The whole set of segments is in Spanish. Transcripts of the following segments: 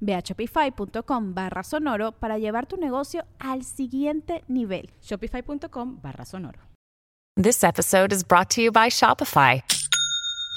Ve a shopify.com barra sonoro para llevar tu negocio al siguiente nivel. Shopify.com barra sonoro. This episode is brought to you by Shopify.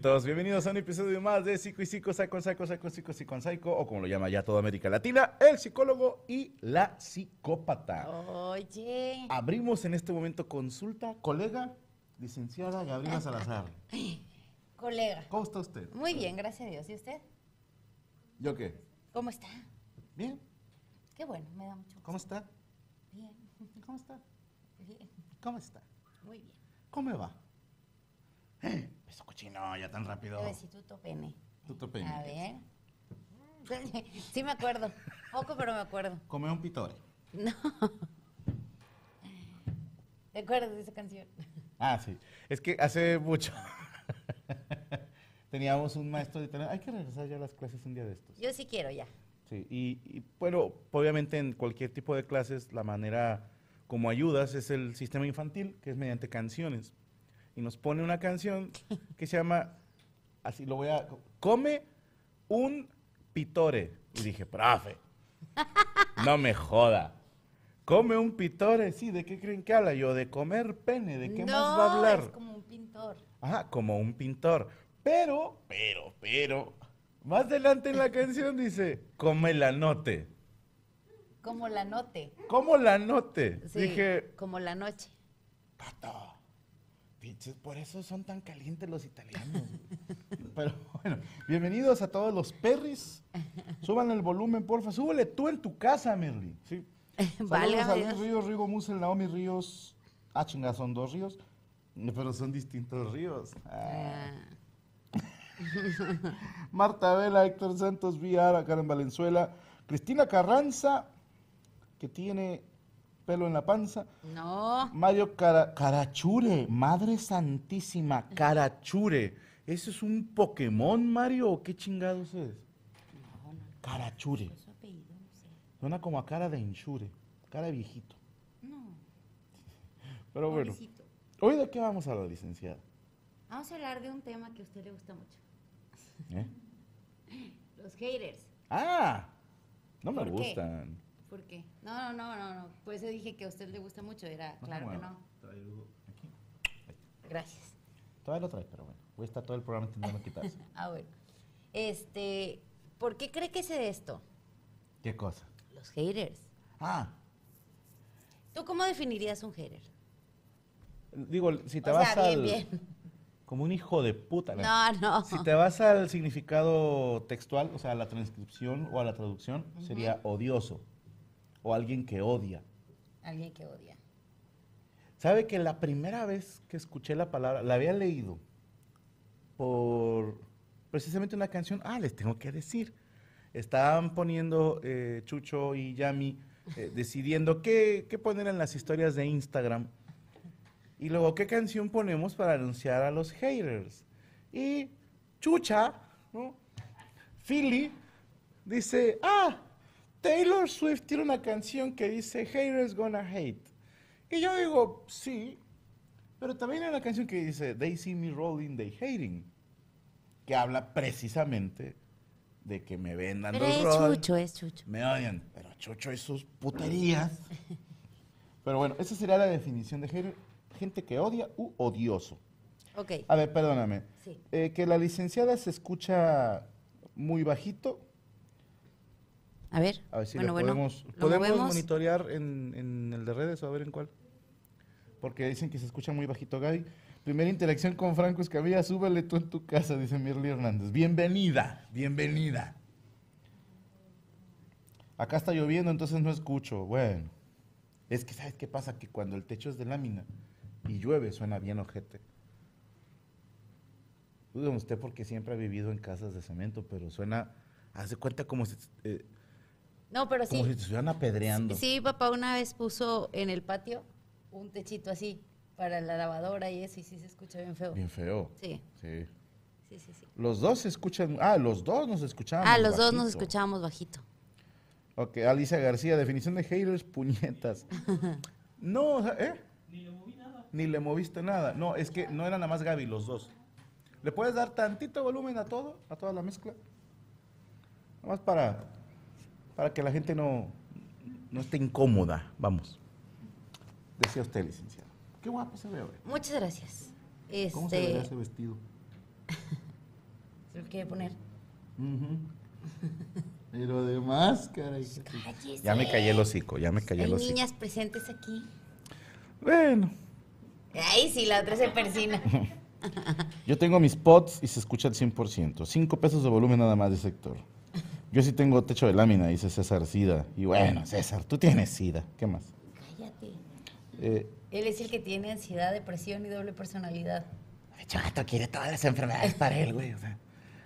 Bienvenidos a un episodio más de Psico y Psico, Psycho, Psycho, Psycho, Psico, Psico, Psycho, o como lo llama ya toda América Latina, el psicólogo y la psicópata. Oye. Abrimos en este momento consulta, colega, licenciada Gabriela Salazar. Colega. ¿Cómo está usted? Muy bien, gracias a Dios. ¿Y usted? ¿Yo qué? ¿Cómo está? Bien. Qué bueno, me da mucho gusto. ¿Cómo está? Bien. ¿Cómo está? Bien. ¿Cómo está? Muy bien. ¿Cómo me va? Eh, Eso cochino, ya tan rápido. Bebecito pene. Tuto pene. A ver. Sí me acuerdo. Poco, pero me acuerdo. Come un pitore. No. ¿Te acuerdas de esa canción? Ah, sí. Es que hace mucho teníamos un maestro de italiano. Hay que regresar ya a las clases un día de estos. Yo sí quiero ya. Sí, y, y, bueno, obviamente en cualquier tipo de clases la manera como ayudas es el sistema infantil, que es mediante canciones. Y nos pone una canción que se llama, así lo voy a, come un pitore. Y dije, profe, no me joda. Come un pitore, sí, ¿de qué creen que habla? Yo, de comer pene, ¿de qué no, más va a hablar? es como un pintor. Ajá, como un pintor. Pero, pero, pero, más adelante en la canción dice, come la note. Como la note. ¿Cómo la note? Sí, Dije, como la noche. pato, pinches, por eso son tan calientes los italianos. Pero bueno, bienvenidos a todos los perris. Suban el volumen, porfa. Súbele tú en tu casa, Merly. Sí. Saludos Válgame a Luis. Ríos, Rigo Musel, Naomi Ríos. Ah, chinga, son dos ríos. Pero son distintos ríos. Ah. Ah, Marta Vela, Héctor Santos, Villara, Karen Valenzuela, Cristina Carranza, que tiene pelo en la panza, no. Mario Cara- Carachure, Madre Santísima, Carachure. ¿Eso es un Pokémon, Mario, o qué chingados es? Carachure. Su apellido, no sé. Suena como a cara de Inshure, cara de viejito. No. Pero bueno, pobrecito. ¿hoy de qué vamos a hablar, licenciada? Vamos a hablar de un tema que a usted le gusta mucho. ¿Eh? Los haters. Ah, no me ¿Por qué? ¿Por qué? No, no, no, no, no. Por eso dije que a usted le gusta mucho. Era, claro que no. traigo aquí. Gracias. Todavía lo trae, pero bueno. Voy a estar todo el programa intentando quitarse. Ah, bueno. Este, ¿por qué cree que sé de esto? ¿Qué cosa? Los haters. Ah, ¿Tú cómo definirías un hater? digo, si te o vas sea, bien, al... bien. como un hijo de puta. No, no. Si te vas al significado textual, o sea, a la transcripción o a la traducción, sería odioso o alguien que odia. Alguien que odia. ¿Sabe que la primera vez que escuché la palabra, la había leído por precisamente una canción? Ah, les tengo que decir. Estaban poniendo eh, Chucho y Yami eh, decidiendo qué, qué poner en las historias de Instagram. Y luego, ¿qué canción ponemos para anunciar a los haters? Y Chucha, ¿no? Philly, dice, ah, Taylor Swift tiene una canción que dice Haters Gonna Hate. Y yo digo, sí, pero también hay una canción que dice They See Me Rolling, They Hating, que habla precisamente de que me ven dando Pero el es. Chucho, es Chucho. Me odian, pero Chucho y sus puterías. Pero bueno, esa sería la definición de hater, gente que odia u odioso. Ok. A ver, perdóname. Sí. Eh, que la licenciada se escucha muy bajito. A ver. A ver si bueno, lo bueno, podemos, lo podemos movemos. monitorear en, en el de redes o a ver en cuál. Porque dicen que se escucha muy bajito, Gaby. Primera interacción con Franco Escamilla, súbele tú en tu casa, dice Mirly Hernández. Bienvenida, bienvenida. Acá está lloviendo, entonces no escucho. Bueno, es que ¿sabes qué pasa? Que cuando el techo es de lámina y llueve, suena bien ojete. Dude usted porque siempre ha vivido en casas de cemento, pero suena, hace cuenta como si, eh, No, pero sí. como si te estuvieran apedreando. Sí, papá una vez puso en el patio un techito así para la lavadora y eso, y sí se escucha bien feo. Bien feo. Sí, Sí. sí, sí, sí. Los dos se escuchan. Ah, los dos nos escuchamos. Ah, los dos nos escuchábamos bajito. Ok, Alicia García, definición de haters, puñetas. No, o sea, ¿eh? Ni le moviste nada. No, es que no eran nada más Gaby, los dos. ¿Le puedes dar tantito volumen a todo, a toda la mezcla? Nada más para, para que la gente no, no esté incómoda. Vamos. Decía usted, licenciado. Qué guapo se ve hoy. Muchas gracias. ¿Cómo se ve Este, ese vestido? ¿se lo quiere poner? Pero de máscara. hija. Cállese. Ya me callé el hocico, ya me callé el hocico. niñas presentes aquí. Bueno, Ahí sí, la otra se persina. yo tengo mis pods y se escucha al 100%. Cinco pesos de volumen nada más de sector. Yo sí tengo techo de lámina, dice César Sida. Y bueno, César, tú tienes Sida. ¿Qué más? Cállate. Eh, Él es el que tiene ansiedad, depresión y doble personalidad. Chato quiere todas las enfermedades para él, güey. o sea.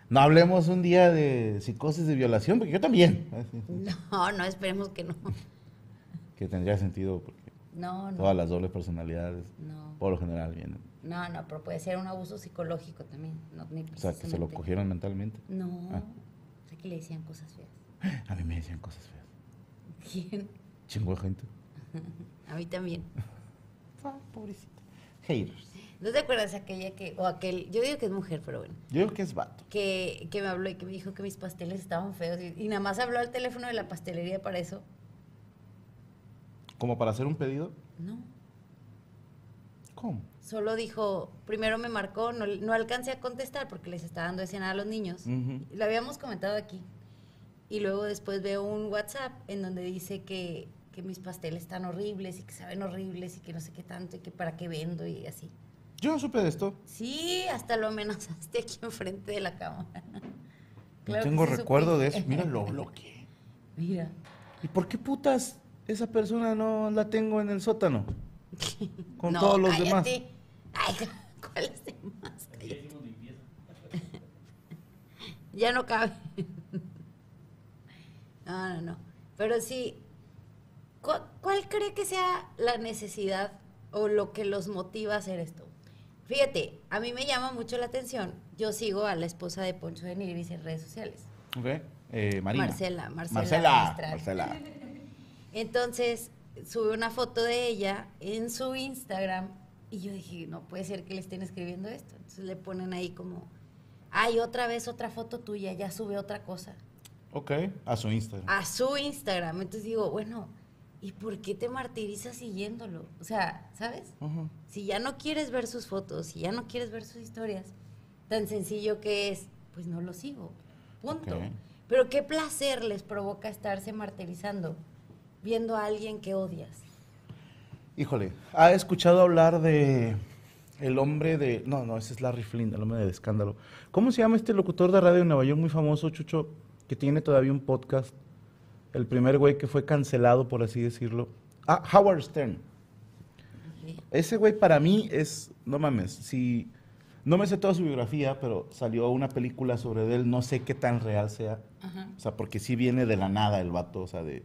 no hablemos un día de psicosis de violación, porque yo también. sí. No, no, esperemos que no. Que tendría sentido, porque No, no. todas las dobles personalidades, No. por lo general, vienen. No, no, pero puede ser un abuso psicológico también. No, ni O sea, que se lo cogieron mentalmente. No. Ah. Que le decían cosas feas. A mí me decían cosas feas. ¿Quién? Chingo de gente. A mí también. Ah, pobrecita. Haters. ¿No te acuerdas aquella que, o aquel, yo digo que es mujer, pero bueno, Yo creo que es vato. que, que me habló y que me dijo que mis pasteles estaban feos y, y nada más habló al teléfono de la pastelería para eso? ¿Como para hacer un pedido? No. ¿Cómo? Solo dijo, primero me marcó, no, no alcancé a contestar porque les estaba dando de cenar a los niños. Lo habíamos comentado aquí. Y luego después veo un WhatsApp en donde dice que, que mis pasteles están horribles y que saben horribles y que no sé qué tanto y que para qué vendo y así. Yo no supe de esto. Sí, hasta lo amenazaste aquí enfrente de la cámara. No Claro tengo sí recuerdo de eso. Mira, lo bloqueé. Mira. ¿Y por qué putas esa persona no la tengo en el sótano? Con No, todos los cállate. demás. Ay, ¿cuáles demás? Cállate. Ya no cabe. No, no, no. Pero sí, ¿cu- ¿cuál cree que sea la necesidad o lo que los motiva a hacer esto? Fíjate, a mí me llama mucho la atención. Yo sigo a la esposa de Poncho de Nigris en redes sociales. Ok. Eh, Marina. Marcela, Marcela Marcela. Marcela. Entonces, sube una foto de ella en su Instagram y yo dije, no puede ser que le estén escribiendo esto. Entonces le ponen ahí como, ay, otra vez otra foto tuya, ya sube otra cosa. Ok. A su Instagram. A su Instagram. Entonces digo, bueno, ¿y por qué te martirizas siguiéndolo? O sea, ¿sabes? Si ya no quieres ver sus fotos, si ya no quieres ver sus historias, tan sencillo que es, pues no lo sigo. Punto. Pero qué placer les provoca estarse martirizando viendo a alguien que odias. Híjole, ¿ha escuchado hablar de el hombre de... No, no, ese es Larry Flynn, el hombre de escándalo. ¿Cómo se llama este locutor de radio en Nueva York muy famoso, Chucho, que tiene todavía un podcast? El primer güey que fue cancelado, por así decirlo. Ah, Howard Stern. Ese güey para mí es, no mames, si no me sé toda su biografía, pero salió una película sobre él, no sé qué tan real sea. O sea, porque sí viene de la nada el vato, o sea, de,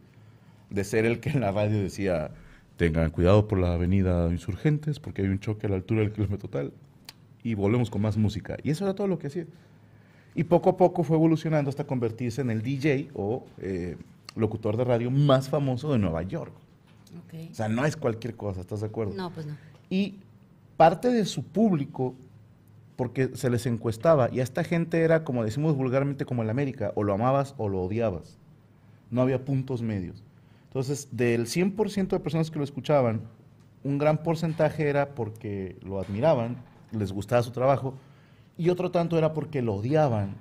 de ser el que en la radio decía, tengan cuidado por la avenida Insurgentes, porque hay un choque a la altura del kilómetro total. Y volvemos con más música. Y eso era todo lo que hacía. Y poco a poco fue evolucionando hasta convertirse en el DJ o eh, locutor de radio más famoso de Nueva York. O sea, no es cualquier cosa, ¿estás de acuerdo? No, pues no. Y parte de su público, porque se les encuestaba, y a esta gente era, como decimos vulgarmente, como en América, o lo amabas o lo odiabas. No había puntos medios. Entonces, del 100% de personas que lo escuchaban, un gran porcentaje era porque lo admiraban, les gustaba su trabajo, y otro tanto era porque lo odiaban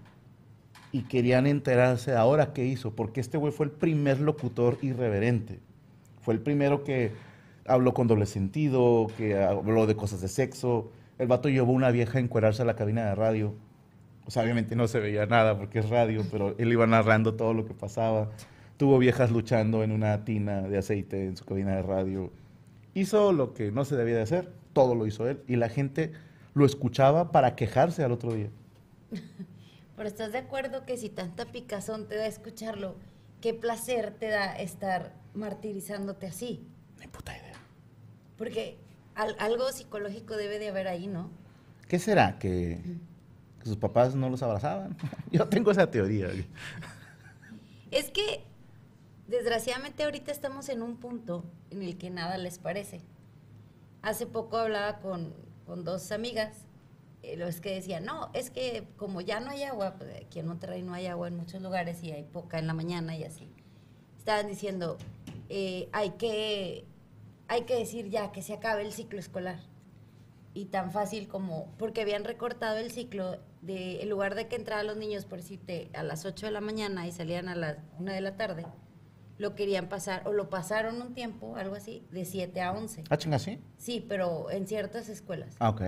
y querían enterarse ahora qué hizo, porque este güey fue el primer locutor irreverente. Fue el primero que habló con doble sentido, que habló de cosas de sexo. El vato llevó una vieja a encuerarse a la cabina de radio. O sea, obviamente no se veía nada porque es radio, pero él iba narrando todo lo que pasaba. Tuvo viejas luchando en una tina de aceite en su cabina de radio. Hizo lo que no se debía de hacer, todo lo hizo él. Y la gente lo escuchaba para quejarse al otro día. Pero estás de acuerdo que si tanta picazón te da escucharlo, qué placer te da estar martirizándote así. Ni puta idea. Porque al- algo psicológico debe de haber ahí, ¿no? ¿Qué será? ¿Que, que sus papás no los abrazaban? Yo tengo esa teoría. Es que, desgraciadamente, ahorita estamos en un punto en el que nada les parece. Hace poco hablaba con, con dos amigas, eh, los que decían, no, es que como ya no hay agua, pues, aquí en Monterrey no hay agua en muchos lugares y hay poca en la mañana y así. Estaban diciendo, eh, hay, que, hay que decir ya que se acabe el ciclo escolar. Y tan fácil como, porque habían recortado el ciclo, de, en lugar de que entraran los niños, por decirte, a las 8 de la mañana y salían a las 1 de la tarde, lo querían pasar, o lo pasaron un tiempo, algo así, de 7 a 11. ¿Ah, chinga, sí? Sí, pero en ciertas escuelas. Ah, ok.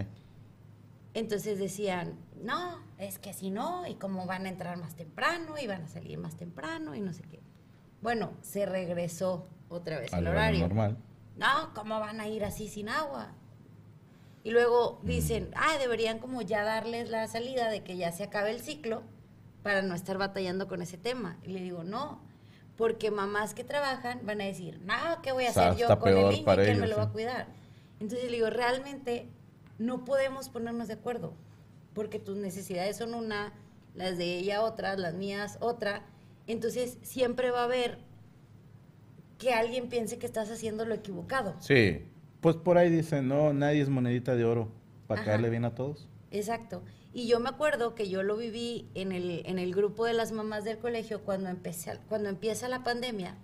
Entonces decían, no, es que si no, y cómo van a entrar más temprano, y van a salir más temprano, y no sé qué. Bueno, se regresó otra vez Al el horario normal. No, ¿cómo van a ir así sin agua? Y luego Mm. dicen, ah, deberían como ya darles la salida de que ya se acabe el ciclo para no estar batallando con ese tema. Y le digo, no, porque mamás que trabajan van a decir, no, ¿qué voy a O sea, hacer yo con el niño? ¿Quién me ellos, lo va a cuidar? Entonces le digo, realmente no podemos ponernos de acuerdo, porque tus necesidades son una, las de ella otra, las mías otra. Entonces siempre va a haber que alguien piense que estás haciendo lo equivocado. Sí. Pues por ahí dicen, no, nadie es monedita de oro para Ajá. caerle bien a todos. Exacto. Y yo me acuerdo que yo lo viví en el, en el grupo de las mamás del colegio cuando, empecé, cuando empieza la pandemia.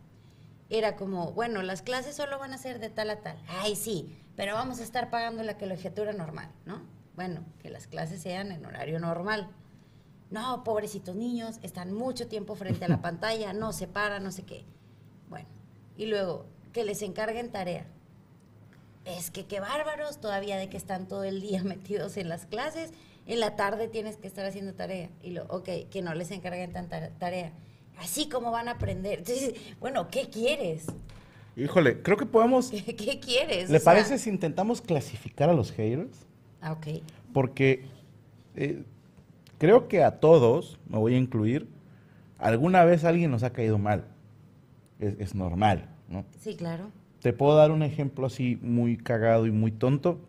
Era como, bueno, las clases solo van a ser de tal a tal. Ay, sí, pero vamos a estar pagando la colegiatura normal, ¿no? Bueno, que las clases sean en horario normal. No, pobrecitos niños, están mucho tiempo frente a la pantalla, no se paran, no sé qué. Bueno, y luego, que les encarguen tarea. Es que qué bárbaros, todavía de que están todo el día metidos en las clases, en la tarde tienes que estar haciendo tarea. Y lo, ok, que no les encarguen tanta tarea. Así como van a aprender. Entonces, bueno, ¿qué quieres? Híjole, creo que podemos... ¿Qué, qué quieres? ¿Le O sea, parece si intentamos clasificar a los haters? Ah, ok. Porque eh, creo que a todos, me voy a incluir, alguna vez alguien nos ha caído mal. Es, es normal, ¿no? Sí, claro. Te puedo dar un ejemplo así muy cagado y muy tonto.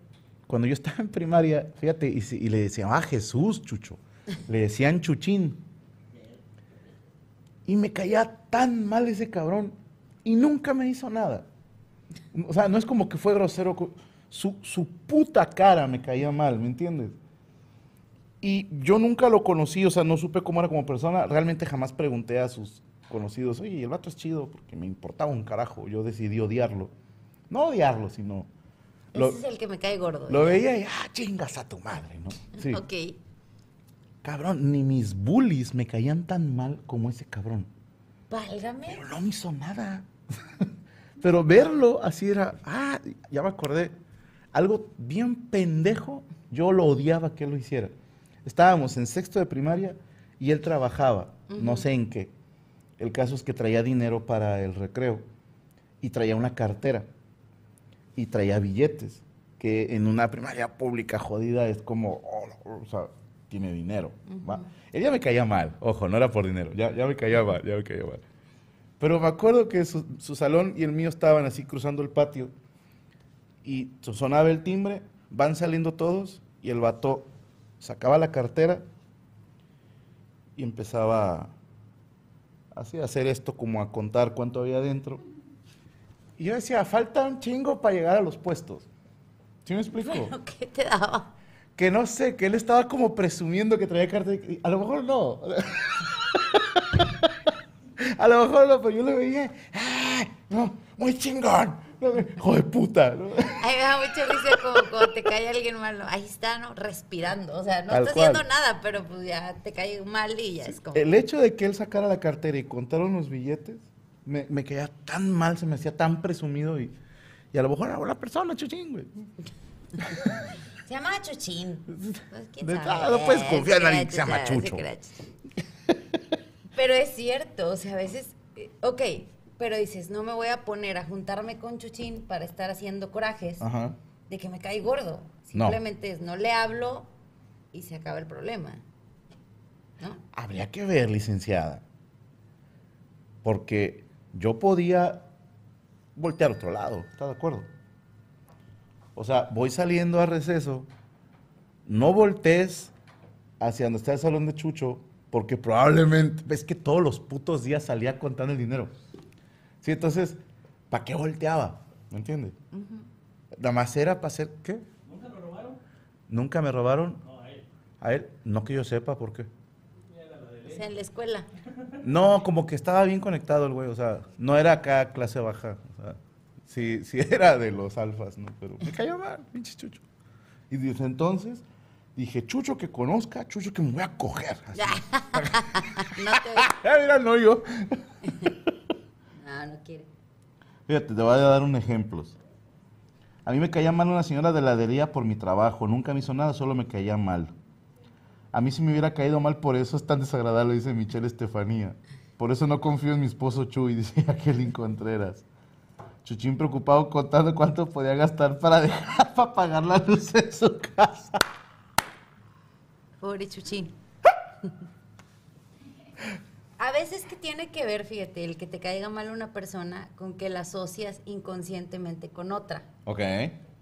Cuando yo estaba en primaria, fíjate, y, le decían, ah, Jesús, Chucho. Le decían Chuchín. Y me caía tan mal ese cabrón. Y nunca me hizo nada. O sea, no es como que fue grosero. Su, su puta cara me caía mal, ¿me entiendes? Y yo nunca lo conocí, o sea, no supe cómo era como persona. Realmente jamás pregunté a sus conocidos, oye, el vato es chido, porque me importaba un carajo. Yo decidí odiarlo. No odiarlo, sino. Lo, Ese es el que me cae gordo. lo veía y, ah, chingas a tu madre, ¿no? Sí. Ok. Cabrón, ni mis bullies me caían tan mal como ese cabrón. Válgame. Pero no me hizo nada. Pero verlo así era, ah, ya me acordé. algo bien pendejo, yo lo odiaba que él lo hiciera. Estábamos en sexto de primaria y él trabajaba, no sé en qué. El caso es que traía dinero para el recreo y traía una cartera y traía billetes, que en una primaria pública jodida es como, oh, o sea, tiene dinero. ¿va? Él ya me caía mal, ojo, no era por dinero, ya, ya me caía mal, ya me caía mal. Pero me acuerdo que su, su salón y el mío estaban así cruzando el patio y sonaba el timbre, van saliendo todos y el vato sacaba la cartera y empezaba así a hacer esto como a contar cuánto había adentro. Y yo decía, falta un chingo para llegar a los puestos. ¿Sí me explico? ¿Qué te daba? Que no sé, que él estaba como presumiendo que traía cartera. y A lo mejor no. A lo mejor no, pero yo le veía, ¡ay! No, muy chingón. No, Hijo de puta. ¿no? Ay, me da mucha risa como cuando te cae alguien malo. Ahí está, ¿no? Respirando. O sea, no Tal está cual. haciendo nada, pero pues ya te cae mal y ya es como. El hecho de que él sacara la cartera y contara unos billetes, me, me caía tan mal, se me hacía tan presumido y, y a lo mejor era una persona, chuchín, güey. Se llama Chuchín. Pues, ¿quién De- sabe? no puedes confiar en alguien que se llama Chucho. Pero es cierto, o sea, a veces, eh, ok, pero dices, no me voy a poner a juntarme con Chuchín para estar haciendo corajes Ajá. de que me cae gordo. No. Simplemente es, no le hablo y se acaba el problema. ¿No? Habría que ver, licenciada. Porque yo podía voltear a otro lado, ¿está de acuerdo? O sea, voy saliendo a receso, no voltees hacia donde está el salón de Chucho, porque probablemente, ves que todos los putos días salía contando el dinero. Sí, entonces, ¿para qué volteaba? ¿Me entiendes? Nada más era para hacer, ¿qué? ¿Nunca me robaron? ¿Nunca me robaron? No, a él. A él, no que yo sepa, ¿por qué? O sea, en la escuela. No, como que estaba bien conectado el güey, o sea, no era acá clase baja, o sea, sí, sí era de los alfas, ¿no? Pero me cayó mal, pinche Chucho. Y desde entonces dije, Chucho que conozca, Chucho que me voy a coger. Así. no te mira, no yo. No, no quiere. Fíjate, te voy a dar un ejemplo. A mí me caía mal una señora de heladería por mi trabajo, nunca me hizo nada, solo me caía mal. A mí si me hubiera caído mal por eso es tan desagradable, dice Michelle Estefanía. Por eso no confío en mi esposo Chuy, dice Jacqueline Contreras. Chuchín preocupado contando cuánto podía gastar para dejar para pagar la luz en su casa. Pobre Chuchín. A veces que tiene que ver, fíjate, el que te caiga mal una persona con que la asocias inconscientemente con otra. Ok.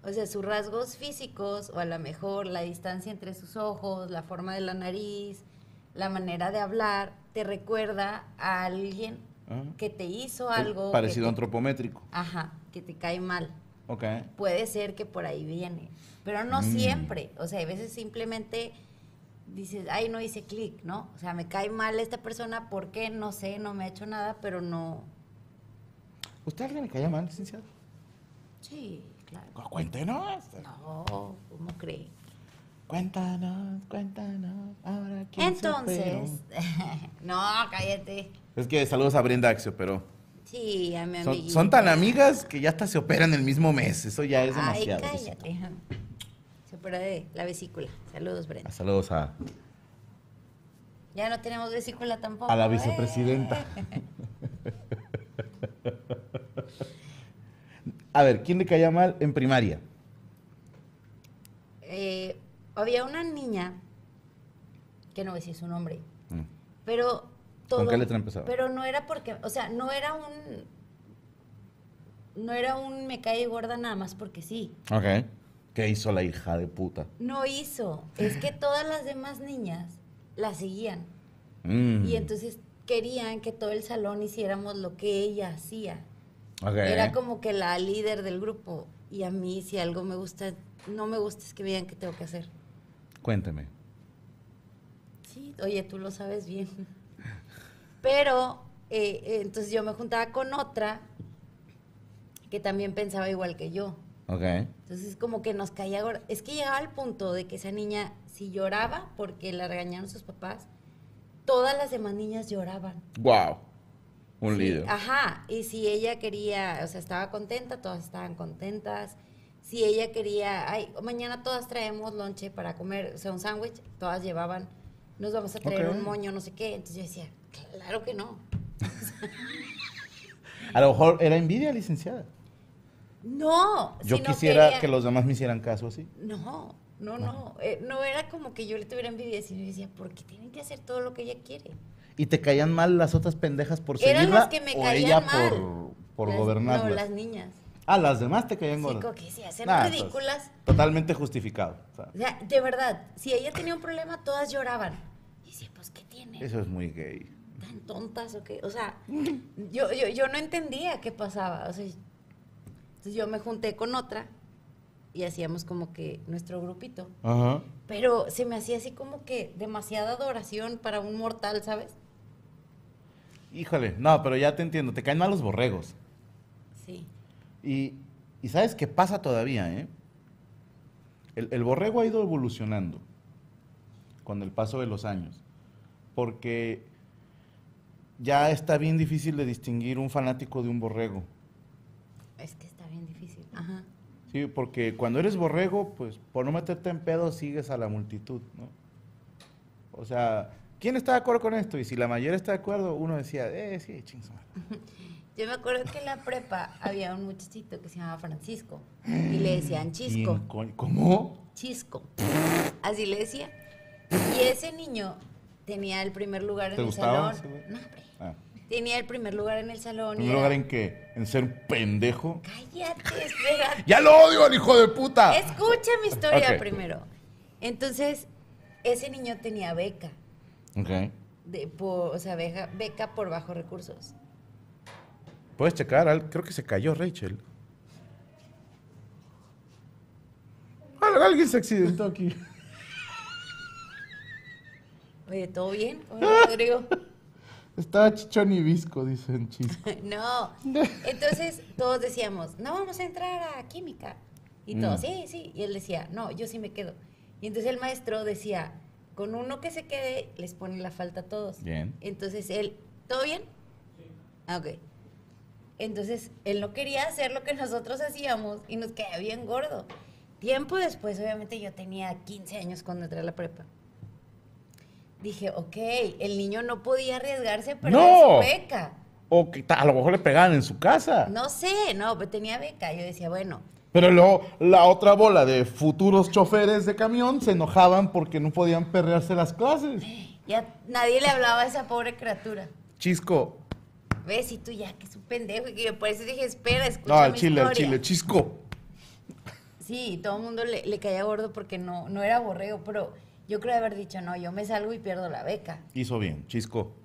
O sea, sus rasgos físicos o a lo mejor la distancia entre sus ojos, la forma de la nariz, la manera de hablar, te recuerda a alguien Ajá. que te hizo algo. Parecido te- antropométrico. Ajá, que te cae mal. Ok. Puede ser que por ahí viene, pero no Mm. siempre. O sea, a veces simplemente dices, ay, no hice clic, ¿no? O sea, me cae mal esta persona, ¿por qué? No sé, no me ha hecho nada, pero no. ¿Usted a alguien le caía mal, licenciado? Sí, claro. Cuéntenos. No, ¿cómo cree? Cuéntanos, cuéntanos. Ahora quién se Entonces, no, cállate. Es que saludos a Brenda Axio, pero Sí, a mi son, son tan amigas que ya hasta se operan el mismo mes. Eso ya es Ay, demasiado. cállate. Se opera de la vesícula. Saludos, Brenda. Saludos a, Ya no tenemos vesícula tampoco. a la ¿eh? vicepresidenta. a ver, ¿quién le caía mal en primaria? Eh, había una niña, que no voy a decir su nombre, Mm. pero todo... ¿Con qué letra empezaba? Pero no era porque, o sea, no era un... No era un me cae gorda nada más porque sí. Ok. ¿Qué hizo la hija de puta? No hizo. Es que todas las demás niñas la seguían. Mm. Y entonces querían que todo el salón hiciéramos lo que ella hacía. Era como que la líder del grupo. Y a mí, si algo me gusta, no me gusta, es que vean qué tengo que hacer. Cuénteme. Sí, oye, tú lo sabes bien. Pero, eh, eh, entonces yo me juntaba con otra que también pensaba igual que yo. Ok. Entonces, como que nos caía. Es que llegaba al punto de que esa niña, si lloraba porque la regañaron sus papás, todas las demás niñas lloraban. Wow. Un Sí, líder. Ajá, y si ella quería, o sea, estaba contenta, todas estaban contentas. si ella quería, ay, mañana todas traemos lonche para comer, o sea, un sándwich, todas llevaban, nos vamos a traer un moño, no sé qué. Entonces yo decía, claro que no. A lo mejor era envidia, licenciada. No. Yo quisiera quería- que los demás me hicieran caso así. No, no, no. eh, no era como que yo le tuviera envidia, sino yo decía, ¿por qué tienen que hacer todo lo que ella quiere? ¿Y te caían mal las otras pendejas por Eran seguirla las que me o caían ella mal. por, por Las- gobernarlas? No, las niñas. Ah, las demás te caían Sí, gordas. como que se hacen Nah, ridículas. entonces, totalmente justificado. O sea, de verdad, si ella tenía un problema, todas lloraban. Y decía, pues, ¿qué tiene? eso es muy gay. ¿Tan tontas o qué? O sea, yo, yo, yo no entendía qué pasaba. O sea, entonces yo me junté con otra y hacíamos como que nuestro grupito. Ajá. Pero se me hacía así como que demasiada adoración para un mortal, ¿sabes? Híjole, no, pero ya te entiendo, te caen mal los borregos. Sí. Y, y sabes qué pasa todavía, ¿eh? El, el borrego ha ido evolucionando con el paso de los años. Porque ya está bien difícil de distinguir un fanático de un borrego. Es que está bien difícil. Ajá. Sí, porque cuando eres borrego, pues por no meterte en pedo sigues a la multitud, ¿no? O sea, ¿quién está de acuerdo con esto? Y si la mayoría está de acuerdo, uno decía, eh, sí, chingos. Yo me acuerdo que en la prepa había un muchachito que se llamaba Francisco y le decían Chisco. ¿Cómo? Chisco. Así le decía. Y ese niño tenía el primer lugar en ¿Te el gustaba salón. No, hombre. Ah. Tenía el primer lugar en el salón. ¿En y primer lugar era- en qué? ¿En ser un pendejo? Cállate, espera. ¡Ya lo odio, al hijo de puta! Escucha mi historia primero. Entonces, ese niño tenía beca. Ok. De, por, o sea, beca, beca por bajos recursos. Puedes checar, creo que se cayó Rachel. Al- Alguien se accidentó aquí. Oye, ¿todo bien? Rodrigo. Estaba chichón y visco, dicen chisco. No. Entonces todos decíamos, no vamos a entrar a química. Y todos, Mm. sí, sí. Y él decía, no, yo sí me quedo. Y entonces el maestro decía, con uno que se quede, les pone la falta a todos. Bien. Entonces él, ¿todo bien? Ah, ok. Entonces él no quería hacer lo que nosotros hacíamos y nos caía bien gordo. Tiempo después, obviamente yo tenía 15 años cuando entré a la prepa. Dije, ok, el niño no podía arriesgarse a perder ¡No! su beca. O que a lo mejor le pegaban en su casa. No sé, no, pero tenía beca. Yo decía, bueno, Pero luego la otra bola de futuros choferes de camión se enojaban porque no podían perrearse las clases. ya nadie le hablaba a esa pobre criatura. Chisco. ¿Ves? Y tú ya, que es un pendejo. Y que por eso dije, espera, escucha No, al mi chile, al historia. chile, chisco. Sí, todo el mundo le, le caía gordo porque no, no era borrego, pero yo creo haber dicho, no, yo me salgo y pierdo la beca. Hizo bien, chisco.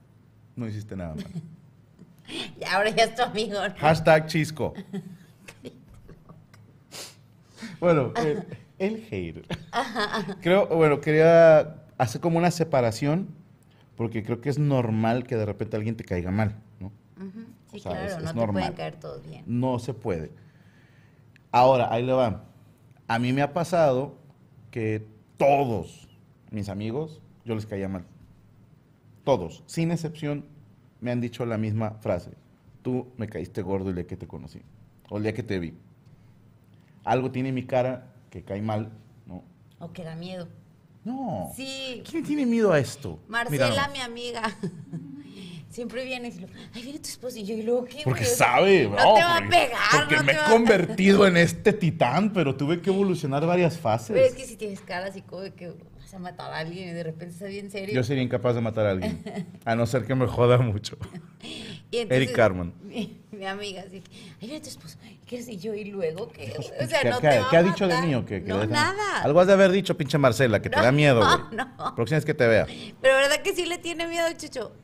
No hiciste nada mal. Y ahora ya es tu amigo. ¿no? Hashtag chisco. Bueno, el, el hater. Creo, bueno, quería hacer como una separación porque creo que es normal que de repente alguien te caiga mal, ¿no? Sí, O sea, claro, es- no es te normal. pueden caer todos bien. No se puede. Ahora, ahí le va. A mí me ha pasado que todos mis amigos, yo les caía mal. Todos, sin excepción, me han dicho la misma frase. Tú me caíste gordo el día que te conocí. O el día que te vi. Algo tiene mi cara que cae mal, ¿no? O que da miedo. No. Sí, ¿Quién tiene miedo a esto? Marcela, mi amiga, siempre viene y dice, ay, viene tu esposo. Y yo, ¿y luego qué? Porque güey? Sabe, No ¿no? te va a Porque- pegar. Porque no me he va a- convertido en este titán, pero tuve que evolucionar varias fases. Pero es que si tienes cara así como de que vas a matar a alguien y de repente está bien serio. Yo sería incapaz de matar a alguien, a no ser que me joda mucho. Y entonces, Eric Carman. Mi, mi amiga así, ay, viene tu esposo. ¿Y qué y yo? ¿Y luego qué? O sea, ¿Qué, no qué- te va qué ha dicho de mí o qué? ¿Qué No, nada. Algo has de haber dicho, pinche Marcela, que te No, da miedo, güey. no. Próxima vez que te vea. Pero verdad que sí le tiene miedo, Chucho. De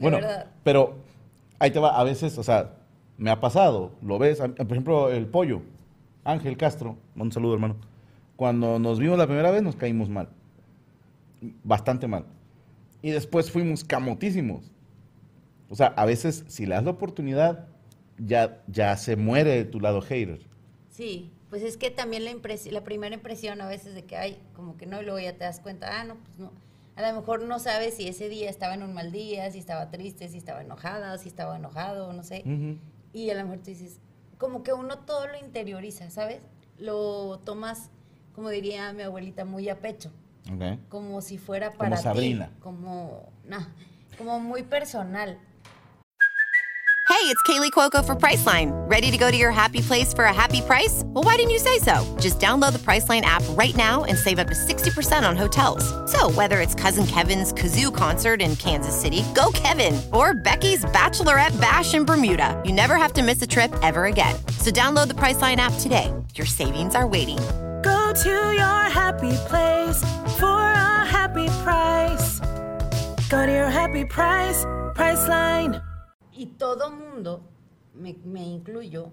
Bueno, verdad. pero ahí te va, a veces, o sea, me ha pasado, lo ves, por ejemplo, el pollo, Ángel Castro, un saludo hermano, cuando nos vimos la primera vez nos caímos mal, bastante mal, y después fuimos camotísimos. O sea, a veces si le das la oportunidad, ya, ya se muere tu lado hater. Sí, pues es que también la, impres- la primera impresión a veces de que hay, como que no, y luego ya te das cuenta, ah, no, pues no. A lo mejor no sabes si ese día estaba en un mal día, si estaba triste, si estaba enojada, si estaba enojado, no sé. Ujú. Y a lo mejor tú dices, como que uno todo lo interioriza, ¿sabes? Lo tomas, como diría mi abuelita, muy a pecho. Ok. Como si fuera Como para ti. Sabrina. Como, no, como muy personal. Hey, it's Kaylee Cuoco for Priceline. Ready to go to your happy place for a happy price? Well, why didn't you say so? Just download the Priceline app right now and save up to 60% on hotels. So, whether it's Cousin Kevin's Kazoo concert in Kansas City, go Kevin, or Becky's Bachelorette Bash in Bermuda, you never have to miss a trip ever again. So, download the Priceline app today. Your savings are waiting. Go to your happy place for a happy price. Go to your happy price, Priceline. Y todo mundo, me, me incluyo,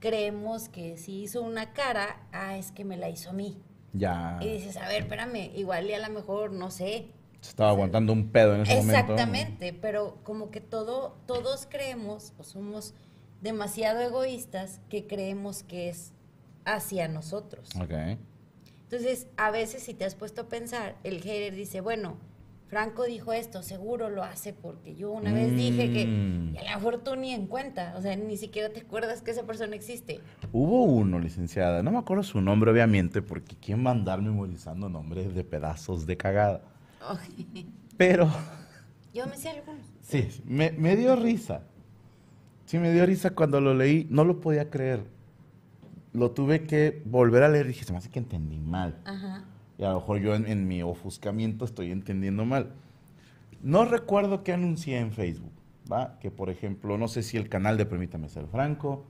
creemos que si hizo una cara, ah, es que me la hizo a mí. Ya. Y dices, a ver, espérame, igual y a lo mejor, no sé. Se estaba aguantando un pedo en ese momento. Exactamente, pero como que todo, todos creemos o somos demasiado egoístas que creemos que es hacia nosotros. Ok. Entonces, a veces si te has puesto a pensar, el hater dice, bueno, Franco dijo esto, seguro lo hace porque yo una vez dije que, Mm. y a lo mejor tú ni en cuenta, o sea, ni siquiera te acuerdas que esa persona existe. Hubo uno, licenciada, no me acuerdo su nombre obviamente, porque ¿quién va a andar memorizando nombres de pedazos de cagada? Pero yo me sé algunos. sí, me, me dio risa. Sí, me dio risa cuando lo leí, no lo podía creer. Lo tuve que volver a leer y dije, se me hace que entendí mal. Ajá. Y a lo mejor yo en, en mi ofuscamiento estoy entendiendo mal. No recuerdo qué anuncié en Facebook, ¿va? Que por ejemplo, no sé si el canal de Permítame Ser Franco,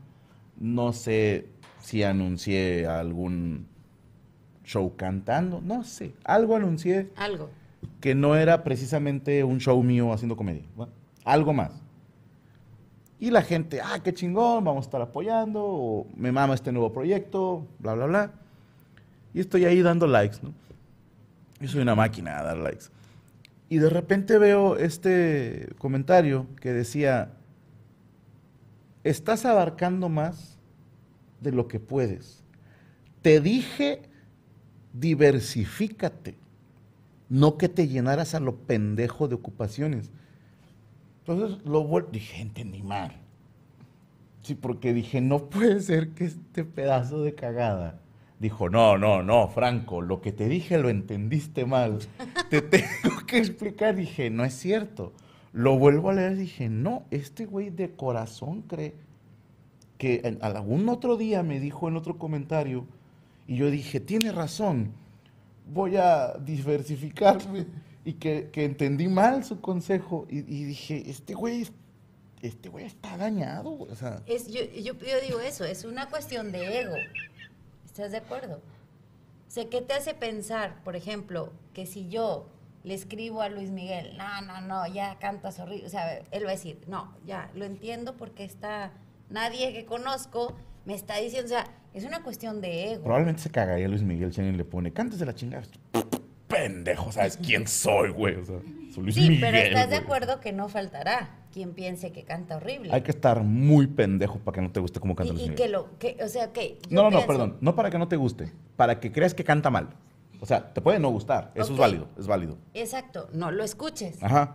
no sé si anuncié algún show cantando, no sé, algo anuncié Algo. que no era precisamente un show mío haciendo comedia, ¿va? algo más. Y la gente, ah, qué chingón, vamos a estar apoyando, o me mama este nuevo proyecto, bla, bla, bla. Y estoy ahí dando likes, ¿no? Yo soy una máquina de dar likes. Y de repente veo este comentario que decía, estás abarcando más de lo que puedes. Te dije, diversifícate, no que te llenaras a lo pendejo de ocupaciones. Entonces lo vuel- dije, entendí mal. Sí, porque dije, no puede ser que este pedazo de cagada. Dijo, no, no, no, Franco, lo que te dije lo entendiste mal. Te tengo que explicar. Dije, no es cierto. Lo vuelvo a leer. Dije, no, este güey de corazón cree que en- algún otro día me dijo en otro comentario. Y yo dije, tiene razón. Voy a diversificarme. Y que, que entendí mal su consejo. Y, y dije, este güey, este güey está dañado. O sea, Es, yo, yo, yo digo eso, es una cuestión de ego. ¿Estás de acuerdo? O sea, ¿qué te hace pensar, por ejemplo, que si yo le escribo a Luis Miguel, no, no, no, ya cantas horrible? O sea, él va a decir, no, ya, lo entiendo porque está, nadie que conozco me está diciendo, o sea, es una cuestión de ego. Probablemente se cagaría Luis Miguel si alguien le pone, cantes de la chingada. Pendejo, ¿sabes quién soy, güey? O sea, soy Luis Sí, Miguel. pero estás de acuerdo que no faltará quien piense que canta horrible. Hay que estar muy pendejo para que no te guste cómo canta y, Luis y que lo, que, o sea, que No, no, no, perdón. No para que no te guste. Para que creas que canta mal. O sea, te puede no gustar. Eso es válido. Es válido. Exacto, no lo escuches. Ajá.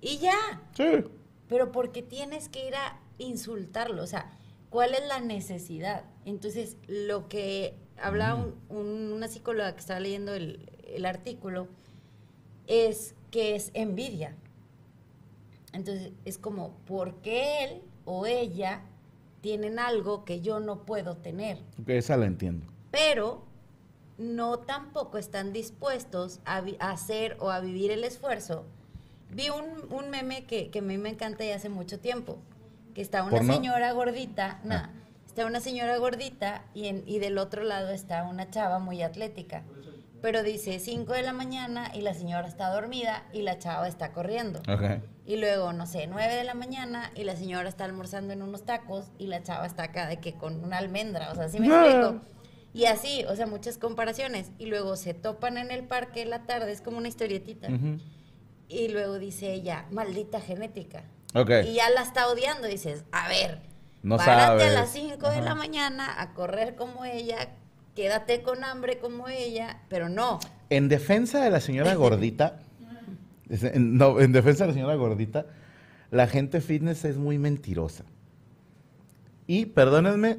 Y ya. Sí. Pero porque tienes que ir a insultarlo, o sea, ¿cuál es la necesidad? Entonces, lo que hablaba un- un- una psicóloga que estaba leyendo el, el artículo es que es envidia. Entonces, es como, ¿por qué él o ella tienen algo que yo no puedo tener? Esa la entiendo. pero no tampoco están dispuestos a, hacer o a vivir el esfuerzo. Vi un, un meme que, que a mí me encanta ya hace mucho tiempo, que está una señora gordita, no, está una señora gordita y, en, y del otro lado está una chava muy atlética. Pero dice 5 de la mañana y la señora está dormida y la chava está corriendo. Ok. Y luego, no sé, 9 de la mañana y la señora está almorzando en unos tacos y la chava está acá de que con una almendra, o sea, ¿sí me explico? Y así, o sea, muchas comparaciones. Y luego se topan en el parque en la tarde, es como una historietita. Y luego dice ella, maldita genética. Y ya la está odiando, dices, a ver, No párate a sabes. las 5 de la mañana a correr como ella, quédate con hambre como ella, pero no. En defensa de la señora gordita, en- no, en defensa de la señora gordita, la gente fitness es muy mentirosa. Y perdónenme,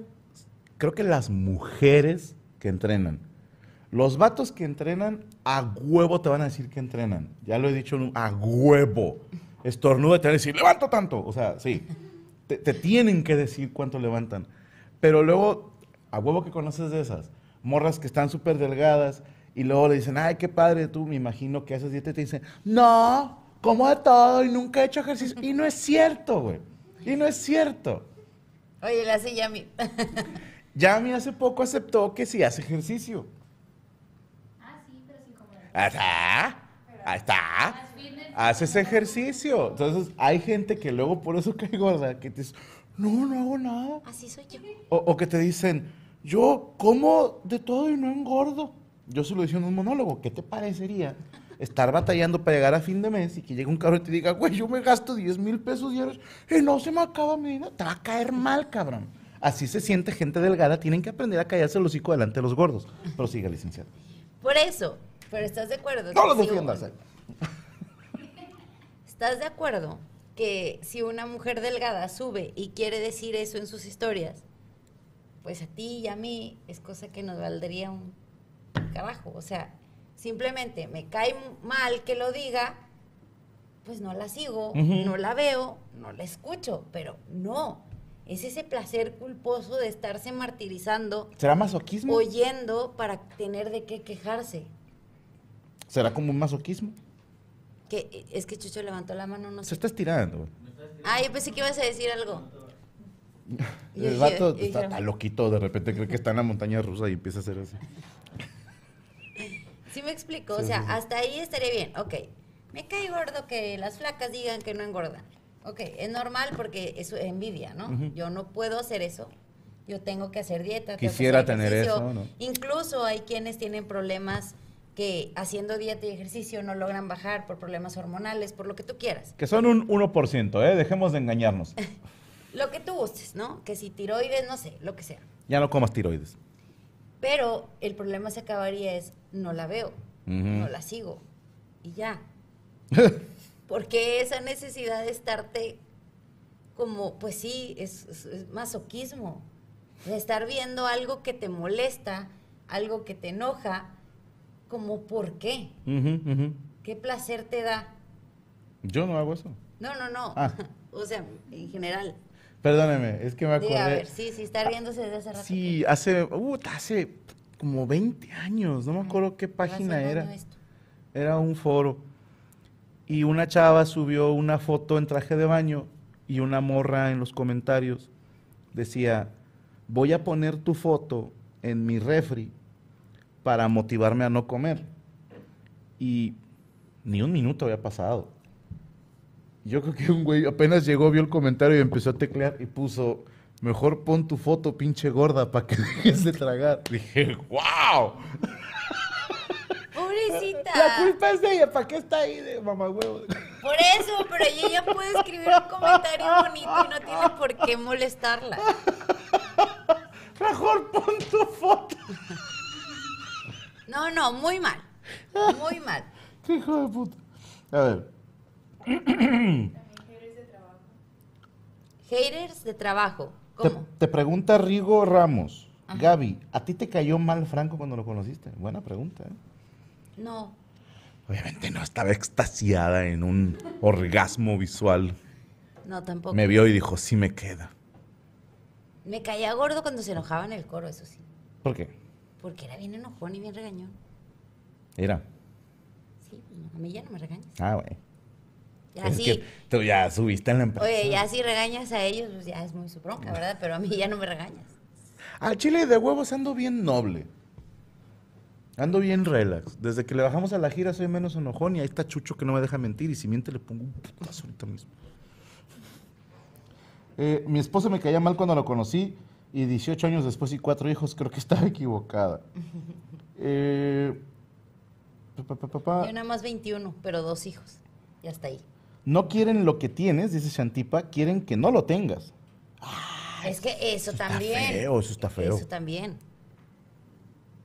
creo que las mujeres que entrenan. Los vatos que entrenan, a huevo te van a decir que entrenan. Ya lo he dicho, a huevo. Estornuda te van a decir, levanto tanto. O sea, sí. Te, te tienen que decir cuánto levantan. Pero luego, a huevo que conoces de esas. Morras que están súper delgadas y luego le dicen, ay, qué padre tú, me imagino que haces dieta y te dicen, no, como de todo y nunca he hecho ejercicio. Y no es cierto, güey. Y no es cierto. Oye, la hace Yami. Yami hace poco aceptó que sí hace ejercicio. Ah, sí, pero sin Ahí está. Haces ejercicio. Entonces, hay gente que luego por eso cae gorda, que te dice, no, no hago nada. Así soy yo. O, o que te dicen, yo como de todo y no engordo. Yo se lo decía en un monólogo. ¿Qué te parecería estar batallando para llegar a fin de mes y que llegue un cabrón y te diga, güey, yo me gasto 10 mil pesos diarios y no se me acaba mi dinero? Te va a caer mal, cabrón. Así se siente gente delgada. Tienen que aprender a callarse el hocico delante de los gordos. Pero siga, licenciado. Por eso. Pero ¿estás de acuerdo? No si defiendas. un- eh. ¿Estás de acuerdo que si una mujer delgada sube y quiere decir eso en sus historias, pues a ti y a mí es cosa que nos valdría un carajo? O sea, simplemente me cae mal que lo diga, pues no la sigo, no la veo, no la escucho, pero no. Es ese placer culposo de estarse martirizando, ¿Será masoquismo? oyendo para tener de qué quejarse. ¿Será como un masoquismo? Que es que Chucho levantó la mano, no Se sé. está estirando. güey. Ah, yo pensé que ibas a decir algo. El vato está, está loquito, de repente cree que está en la montaña rusa y empieza a hacer así. Sí me explico, Sí, o sea, sí, sí. hasta ahí estaría bien. Ok, me cae gordo que las flacas digan que no engordan. Ok, es normal porque es envidia, ¿no? Yo no puedo hacer eso. Yo tengo que hacer dieta. tengo que Quisiera hacer tener eso, ¿no? Incluso hay quienes tienen problemas que haciendo dieta y ejercicio no logran bajar por problemas hormonales, por lo que tú quieras. Que son un 1%, ¿eh? Dejemos de engañarnos. Lo que tú gustes, ¿no? Que si tiroides, no sé, lo que sea. Ya no comas tiroides. Pero el problema se acabaría es, no la veo, no la sigo y ya. Porque esa necesidad de estarte como, pues sí, es, es- es masoquismo. De estar viendo algo que te molesta, algo que te enoja, como ¿por qué? ¿Qué placer te da? Yo no hago eso. No, no, no. Ah. O sea, en general. Perdóneme, es que me acordé. Diga, a ver, sí, sí, está riéndose desde hace rato. Sí, hace, uh, hace como 20 años, no me acuerdo qué página era. esto. Era un foro. Y una chava subió una foto en traje de baño y una morra en los comentarios decía, voy a poner tu foto en mi refri para motivarme a no comer. Y ni un minuto había pasado. Yo creo que un güey apenas llegó, vio el comentario y empezó a teclear y puso, mejor pon tu foto, pinche gorda, para que dejes de tragar. Dije, wow. Pobrecita. La culpa es de ella, ¿para qué está ahí de mamá huevo? Por eso, pero ella ya puede escribir un comentario bonito y no tiene por qué molestarla. Mejor pon tu foto. No, no, muy mal. Muy mal. Qué hijo de puta. A ver, Haters de trabajo. te, ¿Cómo? te pregunta Rigo Ramos. Gaby, ¿a ti te cayó mal Franco cuando lo conociste? Buena pregunta, ¿eh? No. Obviamente no, estaba extasiada en un orgasmo visual. No, tampoco. Me vio y dijo, sí me queda. Me caía gordo cuando se enojaba en el coro, eso sí. ¿Por qué? Porque era bien enojón y bien regañón. Era. Sí, a mí ya no me regañas. Ah, güey. Ya Es sí. que tú ya subiste en la empresa. Oye, ya si regañas a ellos, pues ya es muy su bronca, ¿verdad? Pero a mí ya no me regañas. Al chile de huevos ando bien noble. Ando bien relax. Desde que le bajamos a la gira soy menos enojón y ahí está Chucho que no me deja mentir y si miente le pongo un putazo ahorita mismo. Eh, mi esposa me caía mal cuando lo conocí y 18 años después y cuatro hijos creo que estaba equivocada. Eh, pa, pa, pa, pa, pa. Yo nada más 21, pero dos hijos. Y hasta ahí. No quieren lo que tienes, dice Shantipa, quieren que no lo tengas. es que eso también. feo, eso está feo. Eso también.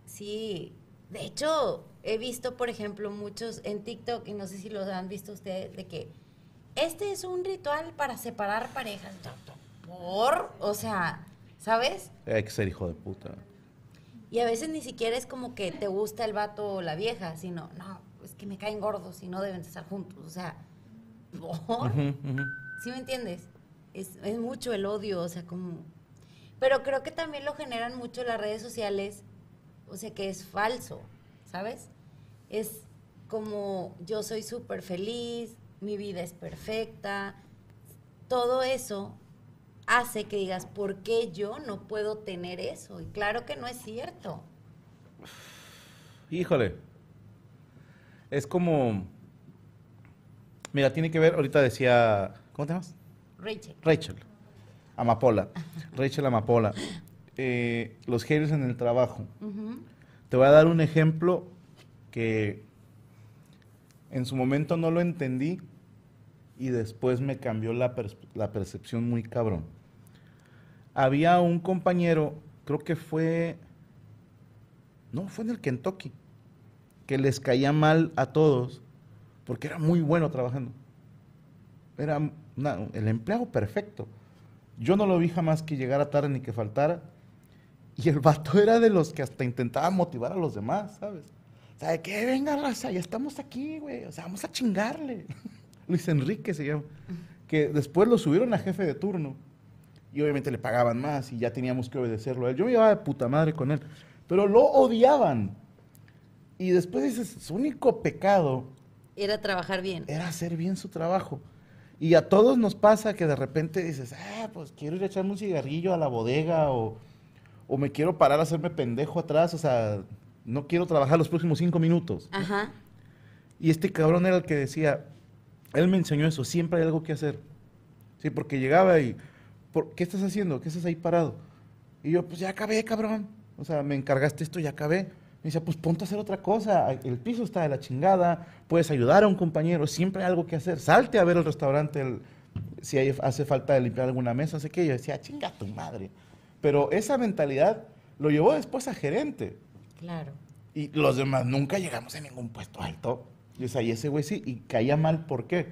Sí. De hecho, he visto, por ejemplo, muchos en TikTok, y no sé si los han visto ustedes, de que este es un ritual para separar parejas. por, o sea, ¿sabes? Hay que ser hijo de puta. Y a veces ni siquiera es como que te gusta el vato o la vieja, sino, no, es que me caen gordos y no deben estar juntos. O sea, ¿Sí me entiendes? Es, es mucho el odio, o sea, como... Pero creo que también lo generan mucho las redes sociales, o sea, que es falso, ¿sabes? Es como yo soy súper feliz, mi vida es perfecta, todo eso hace que digas, ¿por qué yo no puedo tener eso? Y claro que no es cierto. Híjole. Es como. Mira, tiene que ver, ahorita decía. ¿Cómo te llamas? Rachel. Rachel. Amapola. Rachel Amapola. Eh, los haters en el trabajo. Te voy a dar un ejemplo que en su momento no lo entendí y después me cambió la, la percepción muy cabrón. Había un compañero, creo que fue, no, fue en el Kentucky, que les caía mal a todos porque era muy bueno trabajando. Era el empleado perfecto. Yo no lo vi jamás que llegara tarde ni que faltara. Y el vato era de los que hasta intentaba motivar a los demás, ¿sabes? O sea, de que venga, raza, ya estamos aquí, güey. O sea, vamos a chingarle. Luis Enrique se llama. Que después lo subieron a jefe de turno. Y obviamente le pagaban más y ya teníamos que obedecerlo a él. Yo me llevaba de puta madre con él. Pero lo odiaban. Y después dices, su único pecado Era trabajar bien. era hacer bien su trabajo. Y a todos nos pasa que de repente dices, ah, pues quiero ir a echarme un cigarrillo a la bodega o, o me quiero parar a hacerme pendejo atrás, o sea, no quiero trabajar los próximos cinco minutos. Ajá. Y este cabrón era el que decía, él me enseñó eso, siempre hay algo que hacer. Sí, porque llegaba y, ¿por, ¿qué estás haciendo? ¿Qué estás ahí parado? Y yo, pues ya acabé, cabrón. O sea, me encargaste esto, ya acabé. Me dice, pues ponte a hacer otra cosa. El piso está de la chingada. Puedes ayudar a un compañero. Siempre hay algo que hacer. Salte a ver el restaurante el- si hay- hace falta limpiar alguna mesa. No sé qué. Yo decía, chinga tu madre. Pero esa mentalidad lo llevó después a gerente. Claro. Y los demás nunca llegamos a ningún puesto alto. Y, o sea, y ese güey sí, y caía mal, ¿por qué?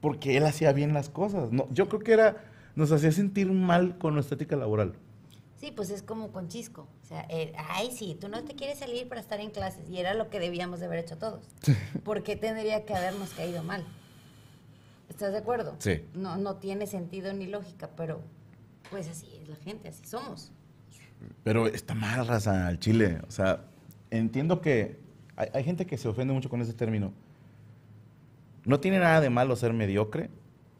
Porque él hacía bien las cosas. No, yo creo que era, nos hacía sentir mal con nuestra ética laboral. Sí, pues es como con Chisco. O sea, eh, ay, sí, tú no te quieres salir para estar en clases. Y era lo que debíamos de haber hecho todos. ¿Por qué tendría que habernos caído mal? ¿Estás de acuerdo? Sí. No, no tiene sentido ni lógica, pero pues así es la gente, así somos. Pero está mal, raza, al chile. O sea, entiendo que hay, hay gente que se ofende mucho con ese término. No tiene nada de malo ser mediocre,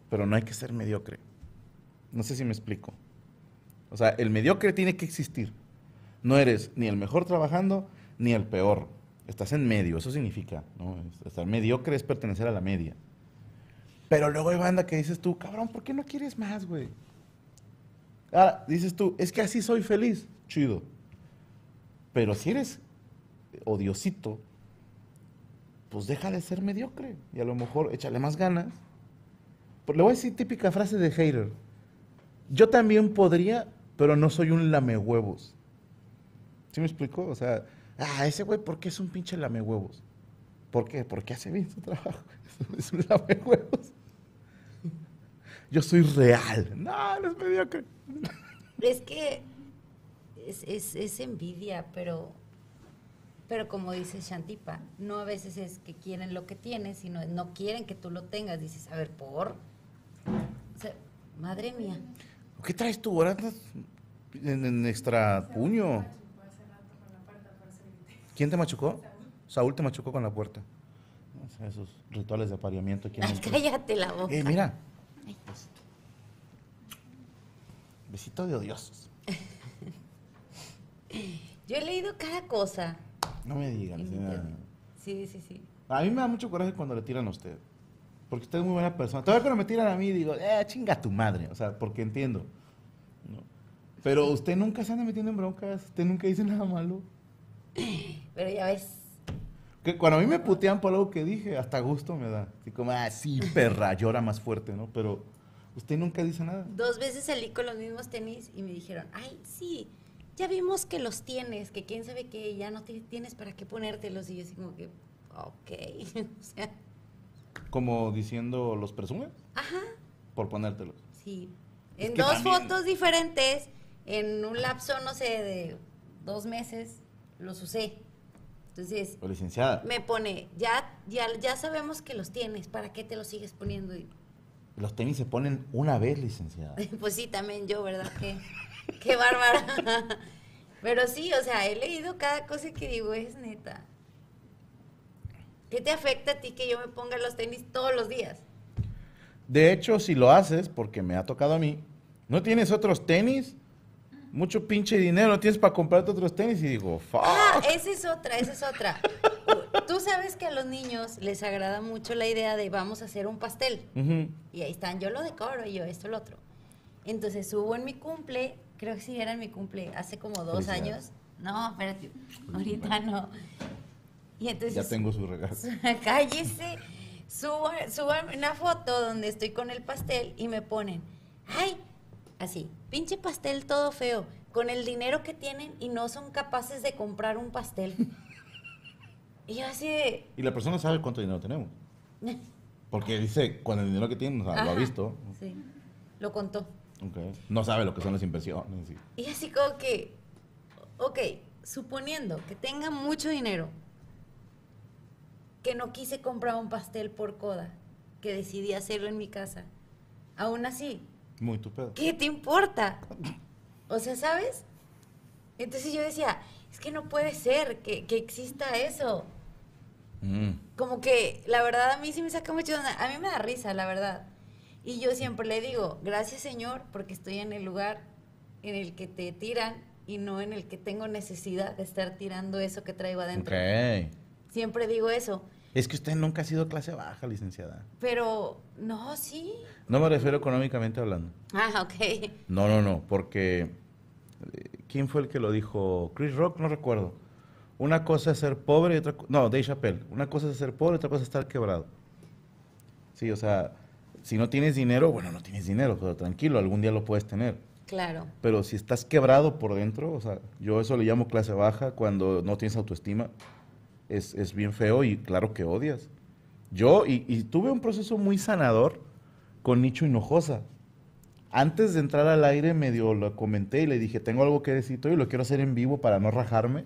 pero no hay que ser mediocre. No sé si me explico. O sea, el mediocre tiene que existir. No eres ni el mejor trabajando ni el peor. Estás en medio, eso significa. ¿no? Es- Estar mediocre es pertenecer a la media. Pero luego hay banda que dices tú, cabrón, ¿por qué no quieres más, güey? Ahora, dices tú, es que así soy feliz. Chido. Pero si eres odiosito, pues deja de ser mediocre. Y a lo mejor échale más ganas. Pues le voy a decir típica frase de hater. Yo también podría, pero no soy un lamehuevos. ¿Sí me explico? O sea, ah, ese güey, ¿por qué es un pinche lamehuevos? ¿Por qué? Porque hace bien su trabajo. Es un lamehuevos. Yo soy real. No, no es mediocre. Es que es, es- es envidia, pero, pero como dice Shantipa, no a veces es que quieren lo que tienes, sino no quieren que tú lo tengas. Dices, a ver, por. O sea, madre mía. ¿Qué traes tú? Ahora en, en extra puño. ¿Quién te machucó? Saúl te machucó con la puerta. Esos rituales de apareamiento. aquí en Ay, cállate la boca. Eh, mira. Besito de odiosos. Yo he leído cada cosa. No me digan. Sí, sí, sí. A mí me da mucho coraje cuando le tiran a usted. Porque usted es muy buena persona. Todavía cuando me tiran a mí digo, eh, chinga tu madre. O sea, porque entiendo. ¿no? Pero usted nunca se anda metiendo en broncas. Usted nunca dice nada malo. Pero ya ves, Que cuando a mí me putean por algo que dije, hasta gusto me da. Así como, ah, sí, perra, llora más fuerte, ¿no? Pero usted nunca dice nada. dos veces salí con los mismos tenis y me dijeron, ay, sí, ya vimos que los tienes, que quién sabe qué, ya no ti- tienes para qué ponértelos. Y yo así como que, ok. o sea, Como diciendo, ¿los presume? ajá, Por ponértelos. sí. En dos también- fotos diferentes, en un lapso, no sé, de dos meses, los usé. Entonces, O licenciada, me pone, ya, ya, ya sabemos que los tienes, ¿para qué te los sigues poniendo? Y, los tenis se ponen una vez, licenciada. pues sí, también yo, ¿verdad? Qué, qué bárbara. Pero sí, o sea, he leído cada cosa que digo, es neta. ¿Qué te afecta a ti que yo me ponga los tenis todos los días? De hecho, si lo haces, porque me ha tocado a mí, ¿no tienes otros tenis? Mucho pinche dinero, no tienes para comprarte otros tenis. Y digo, fuck. Ah, esa es otra, esa es otra. Tú sabes que a los niños les agrada mucho la idea de vamos a hacer un pastel. Y ahí están, yo lo decoro y yo esto, lo otro. Entonces subo en mi cumple, creo que sí era en mi cumple, hace como dos años. No, espérate, ahorita no. Y entonces... Ya tengo su regalo. Cállese. Subo, subo una foto donde estoy con el pastel y me ponen, ay, así, pinche pastel todo feo, con el dinero que tienen y no son capaces de comprar un pastel. y yo así de, Y la persona sabe cuánto dinero tenemos. Porque dice, con el dinero que tiene, o sea, lo ha visto. Sí, lo contó. Ok. No sabe lo que son las inversiones. y- Y así como que, ok, suponiendo que tenga mucho dinero, que no quise comprar un pastel por coda, que decidí hacerlo en mi casa, aún así, Muy tu pedo. ¿qué te importa? O sea, ¿sabes? Entonces yo decía, es que no puede ser que, que exista eso. Mm. Como que la verdad a mí sí me saca mucho, a mí me da risa, la verdad. Y yo siempre le digo, gracias Señor, porque estoy en el lugar en el que te tiran y no en el que tengo necesidad de estar tirando eso que traigo adentro. Ok. Siempre digo eso, Es que usted nunca ha sido clase baja, licenciada. pero no, sí. No me refiero económicamente hablando. Ah, ok. No, no, no, porque eh, ¿quién fue el que lo dijo? Chris Rock, no recuerdo. Una cosa es ser pobre y otra no, Dave Chappelle. Una cosa es ser pobre y otra cosa es estar quebrado. Sí, o sea, si no tienes dinero, bueno, no tienes dinero, pero tranquilo, algún día lo puedes tener. Claro. Pero si estás quebrado por dentro, o sea, yo eso le llamo clase baja cuando no tienes autoestima. Es, es bien feo y claro que odias. Yo, y, y tuve un proceso muy sanador con Nicho Hinojosa. Antes de entrar al aire medio lo comenté y le dije, tengo algo que decir y lo quiero hacer en vivo para no rajarme.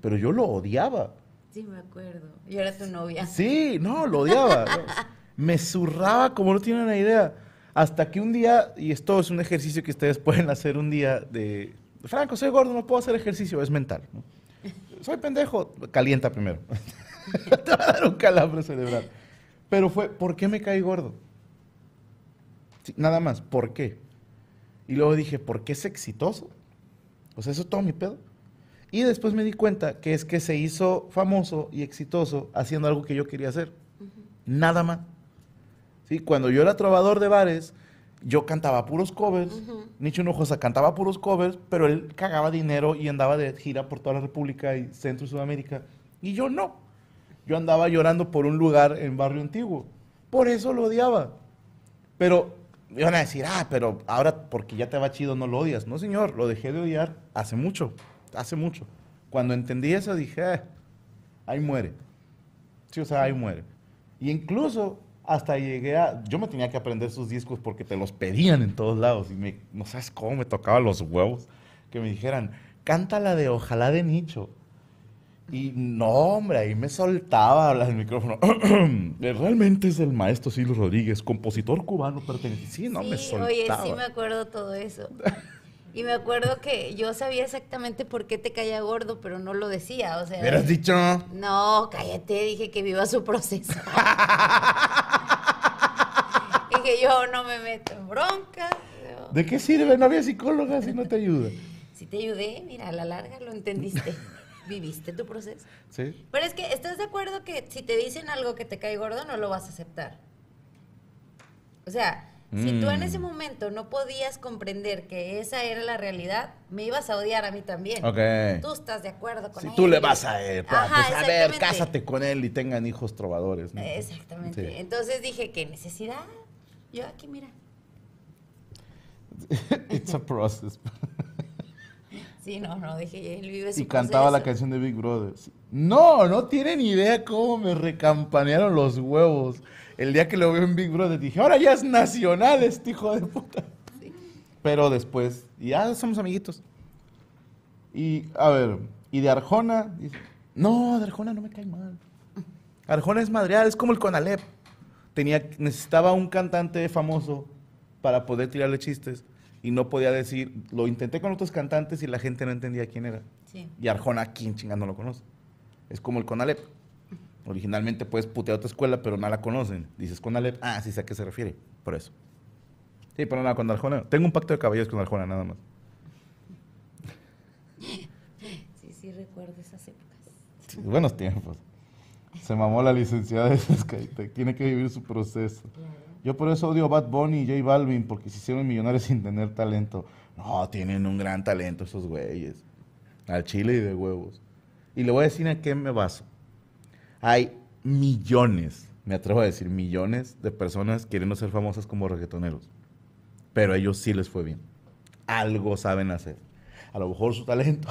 Pero yo lo odiaba. Sí, me acuerdo. Yo era tu novia. Sí, no, lo odiaba. Me zurraba como no tienen una idea. Hasta que un día, y esto es un ejercicio que ustedes pueden hacer un día de, Franco, soy gordo, no puedo hacer ejercicio, es mental. ¿no? Soy pendejo, calienta primero. Te va a dar un calambre cerebral. Pero fue, ¿por qué me caí gordo? Sí, nada más, ¿por qué? Y luego dije, ¿por qué es exitoso? O sea, eso es todo mi pedo. Y después me di cuenta que es que se hizo famoso y exitoso haciendo algo que yo quería hacer. Nada más. ¿Sí? Cuando yo era trovador de bares, yo cantaba puros covers. Nicho Hinojosa cantaba puros covers, pero él cagaba dinero y andaba de gira por toda la República y Centro y Sudamérica. Y yo no. Yo andaba llorando por un lugar en Barrio Antiguo. Por eso lo odiaba. Pero me iban a decir, ah, pero ahora porque ya te va chido no lo odias. No, señor, lo dejé de odiar hace mucho, hace mucho. Cuando entendí eso dije, "Ah, ahí muere. Sí, o sea, ahí muere. Y incluso hasta llegué a, yo me tenía que aprender sus discos porque te los pedían en todos lados y me, no sabes cómo me tocaba los huevos que me dijeran, canta la de Ojalá de Nicho. Y no, hombre, ahí me soltaba hablar el micrófono. Realmente es el maestro Silvio Rodríguez, compositor cubano perteneciente. Sí, no, me Sí, soltaba. Oye, sí me acuerdo todo eso. Y me acuerdo que yo sabía exactamente por qué te caía gordo, pero no lo decía, o sea... ¿Hubieras dicho? No, cállate, dije que viva su proceso. y que yo no me meto en broncas. yo- ¿De qué sirve? No había psicóloga si no te ayuda. Si te ayudé, mira, a la larga lo entendiste. Viviste tu proceso. ¿Sí? Pero es que, ¿estás de acuerdo que si te dicen algo que te cae gordo, no lo vas a aceptar? O sea, si tú en Mm. ese momento no podías comprender que esa era la realidad, me ibas a odiar a mí también. Ok. Tú estás de acuerdo con Si él. tú le vas a él, Ajá, pues a ver, cásate con él y tengan hijos trovadores. ¿no? Exactamente. Sí. Entonces dije, ¿qué necesidad? Yo aquí, mira. It's a process. Sí, no, no, dije, él vive su Y cantaba la canción de Big Brother. No, no tienen idea cómo me recampanearon los huevos. El día que lo veo en Big Brother dije, ahora ya es nacional este hijo de puta. Pero después, ya somos amiguitos. Y, a ver, y de Arjona, dice, no, de Arjona no me cae mal. Arjona es madreal, es como el Conalep. Tenía, necesitaba un cantante famoso para poder tirarle chistes y no podía decir, lo intenté con otros cantantes y la gente no entendía quién era. Sí. Y Arjona, ¿quién chingando lo conoce? Es como el Conalep. Originalmente puedes putear a otra escuela, pero no la conocen. Dices Conalep, ah, sí sé a qué se refiere, por eso. Sí, pero nada, con Arjona. Tengo un pacto de caballeros con Arjona, nada más. Sí, sí, recuerdo esas épocas. Sí, buenos tiempos. Se mamó la licenciada de Skytech. Tiene que vivir su proceso. Yo por eso odio a Bad Bunny y J Balvin, porque se hicieron millonarios sin tener talento. No, tienen un gran talento esos güeyes. Al chile y de huevos. Y le voy a decir a qué me baso. Hay millones, me atrevo a decir millones de personas queriendo ser famosas como reggaetoneros. Pero a ellos sí les fue bien. Algo saben hacer. A lo mejor su talento.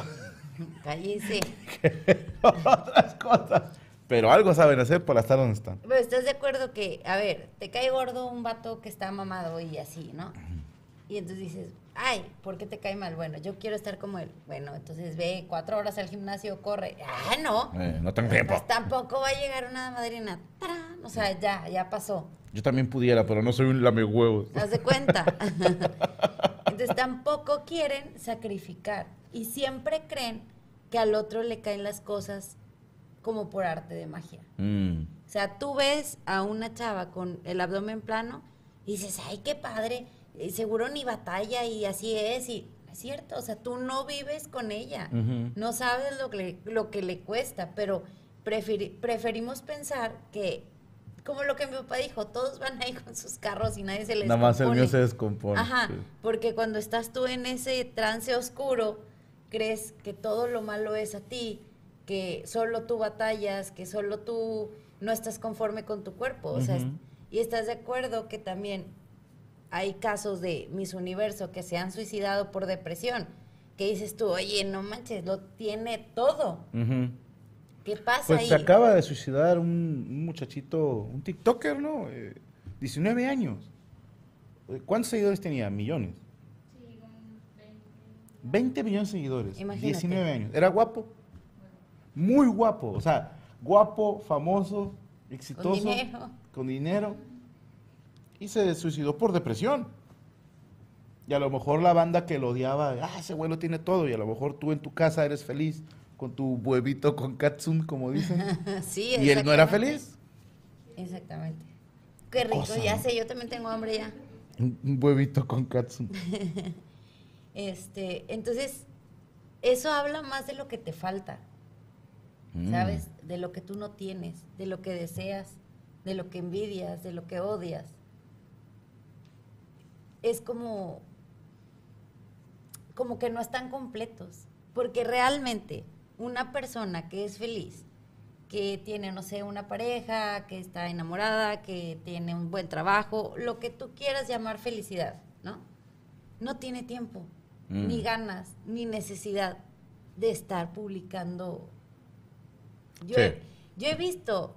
Cállese. otras cosas. Pero algo saben hacer para estar donde están. Pero estás de acuerdo que, a ver, te cae gordo un vato que está mamado y así, ¿no? Y entonces dices, ay, ¿por qué te cae mal? Bueno, yo quiero estar como él. Bueno, entonces ve cuatro horas al gimnasio, corre. Ah, no. Eh, no tengo tiempo. Pues tampoco va a llegar una madrina. ¡Tarán! O sea, ya, ya pasó. Yo también pudiera, pero no soy un lame huevos. ¿Haz de cuenta? Entonces tampoco quieren sacrificar y siempre creen que al otro le caen las cosas como por arte de magia. Mm. O sea, tú ves a una chava con el abdomen plano y dices, ay, qué padre, eh, seguro ni batalla y así es. Y es cierto, o sea, tú no vives con ella, no sabes lo que, le- lo que le cuesta, pero preferi- preferimos pensar que, como lo que mi papá dijo, todos van ahí con sus carros y nadie se les Nada más el mío se descompone. Ajá, sí. porque cuando estás tú en ese trance oscuro, crees que todo lo malo es a ti, que solo tú batallas, que solo tú no estás conforme con tu cuerpo. O sea, y estás de acuerdo que también hay casos de Miss Universo que se han suicidado por depresión, que dices tú, oye, no manches, lo tiene todo. Ujú. ¿Qué pasa Pues ahí? se acaba de suicidar un, un muchachito, un TikToker, ¿no? Eh, 19 años. Eh, ¿Cuántos seguidores tenía? Millones. 20 millones de seguidores. Imagínate. 19 años. Era guapo. Muy guapo. O sea, guapo, famoso, exitoso. dinero. Con dinero. Y se suicidó por depresión. Y a lo mejor la banda que lo odiaba, ah, ese güey lo tiene todo. Y a lo mejor tú en tu casa eres feliz con tu huevito con katsum, como dicen. sí, y él no era feliz. Exactamente. Qué rico, Cosa, ya sé, yo también tengo hambre ya. Un un huevito con katsum. Este, entonces, eso habla más de lo que te falta, Mm. ¿sabes? De lo que tú no tienes, de lo que deseas, de lo que envidias, de lo que odias. Es como, como que no están completos, porque realmente una persona que es feliz, que tiene, no sé, una pareja, que está enamorada, que tiene un buen trabajo, lo que tú quieras llamar felicidad, ¿no? No tiene tiempo, Mm. ni ganas, ni necesidad de estar publicando. Yo, Sí. he, yo he visto,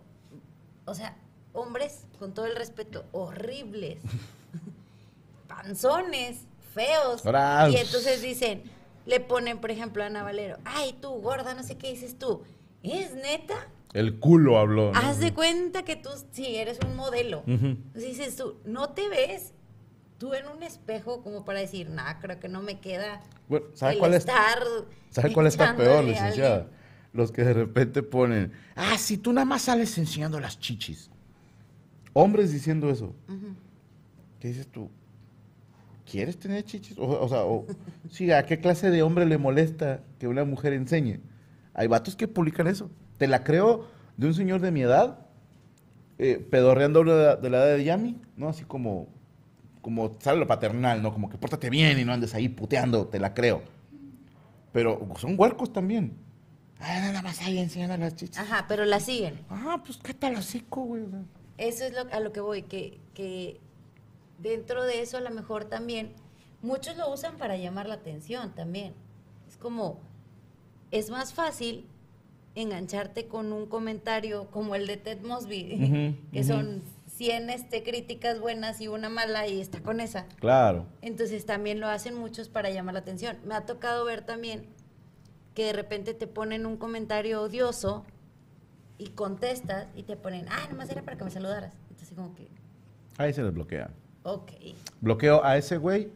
o sea, hombres, con todo el respeto, horribles, panzones, feos. Y entonces dicen, le ponen, por ejemplo, a Ana Valero, ay, tú, gorda, no sé qué dices tú. ¿Es neta? El culo habló. ¿no? Haz de cuenta que tú sí eres un modelo. Entonces dices tú, no te ves tú en un espejo como para decir, nah, creo que no me queda Bueno, ¿sabe cuál es? ¿Sabe cuál está peor, licenciada? Alguien". Los que de repente ponen, ah, si tú nada más sales enseñando las chichis. Hombres diciendo eso. ¿Qué dices tú? ¿Quieres tener chichis? O, o sea, o, sí, ¿a qué clase de hombre le molesta que una mujer enseñe? Hay vatos que publican eso. Te la creo de un señor de mi edad, eh, pedorreando la, de la edad de Yami, ¿no? Así como, como sale lo paternal, ¿no? Como que pórtate bien y no andes ahí puteando, te la creo. Pero son huercos también. Ah, nada más ahí enseñando las chichis. Ajá, pero la siguen. Ah, pues qué tal hocico, güey. Eso es lo, a lo que voy, que, que dentro de eso a lo mejor también, muchos lo usan para llamar la atención también. Es como, es más fácil engancharte con un comentario como el de Ted Mosby, que ujú. son 100 este, críticas buenas y una mala y está con esa. Claro. Entonces también lo hacen muchos para llamar la atención. Me ha tocado ver también que de repente te ponen un comentario odioso y contestas y te ponen, ah, nomás era para que me saludaras. Entonces como que, Ahí se les bloquea. ok. Bloqueo a ese güey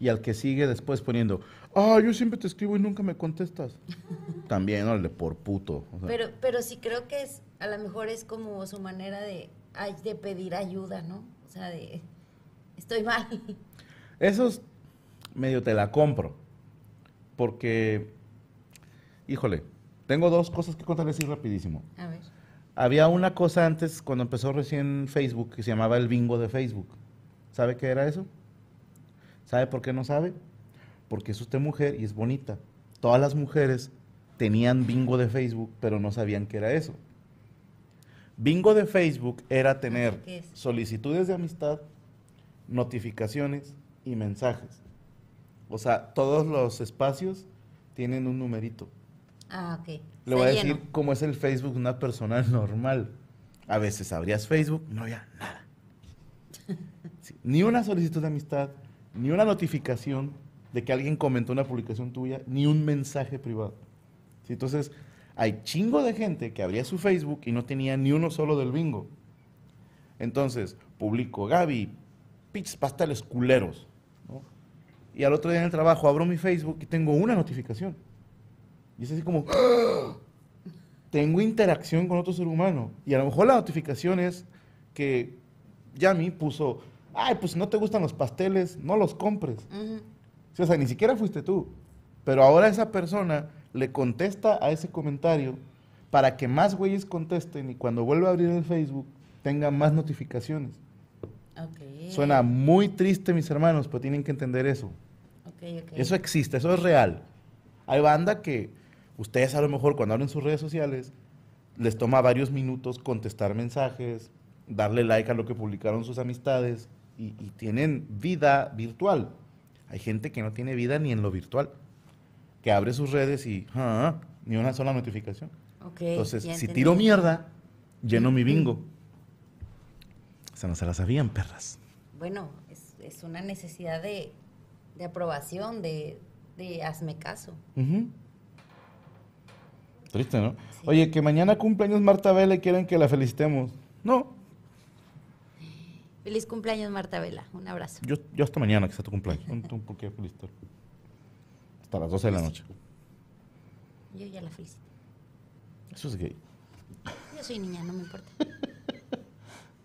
y al que sigue después poniendo, ah, yo siempre te escribo y nunca me contestas. También, órale, por puto. O sea, Pero, pero sí creo que es, a lo mejor es como su manera de, de pedir ayuda, ¿no? O sea, de, estoy mal. Esos medio te la compro. Porque, híjole, tengo dos cosas que contarles así rapidísimo. A ver. Había una cosa antes, cuando empezó recién Facebook, que se llamaba el bingo de Facebook. ¿Sabe qué era eso? ¿Sabe por qué no sabe? Porque es usted mujer y es bonita. Todas las mujeres tenían bingo de Facebook, pero no sabían qué era eso. Bingo de Facebook era tener solicitudes de amistad, notificaciones y mensajes. O sea, todos los espacios tienen un numerito. Ah, ok. Le voy a lleno. decir cómo es el Facebook de una persona normal. A veces abrías Facebook, no había nada. Sí, Ni una solicitud de amistad, ni una notificación de que alguien comentó una publicación tuya, ni un mensaje privado. Sí, Entonces, hay chingo de gente que abría su Facebook y no tenía ni uno solo del bingo. Entonces, publico, Gaby, pinches pasteles culeros. ¿no? Y al otro día en el trabajo abro mi Facebook y tengo una notificación. Y es así como, ¡Ah! tengo interacción con otro ser humano. Y a lo mejor la notificación es que Yami puso, ay, pues no te gustan los pasteles, no los compres. Sí, o sea, ni siquiera fuiste tú. Pero ahora esa persona le contesta a ese comentario para que más güeyes contesten y cuando vuelva a abrir el Facebook tenga más notificaciones. Suena muy triste, mis hermanos, pero tienen que entender eso. Eso existe, eso es real. Hay banda que ustedes a lo mejor cuando abren sus redes sociales les toma varios minutos contestar mensajes, darle like a lo que publicaron sus amistades y, y tienen vida virtual. Hay gente que no tiene vida ni en lo virtual, que abre sus redes y ah, ni una sola notificación. Entonces, si entendí. tiro mierda, lleno mi bingo. O sea, no se la sabían, perras. Bueno, es, es una necesidad de, de aprobación, de, de hazme caso. Triste, ¿no? Sí. Oye, que mañana cumpleaños Marta Vela y quieren que la felicitemos. No, Feliz cumpleaños, Marta Vela. Un abrazo. yo, yo hasta mañana que sea tu cumpleaños. Por qué felicitar. Hasta las 12 de la noche. Yo ya la felicito. Eso es gay. Yo soy niña, no me importa.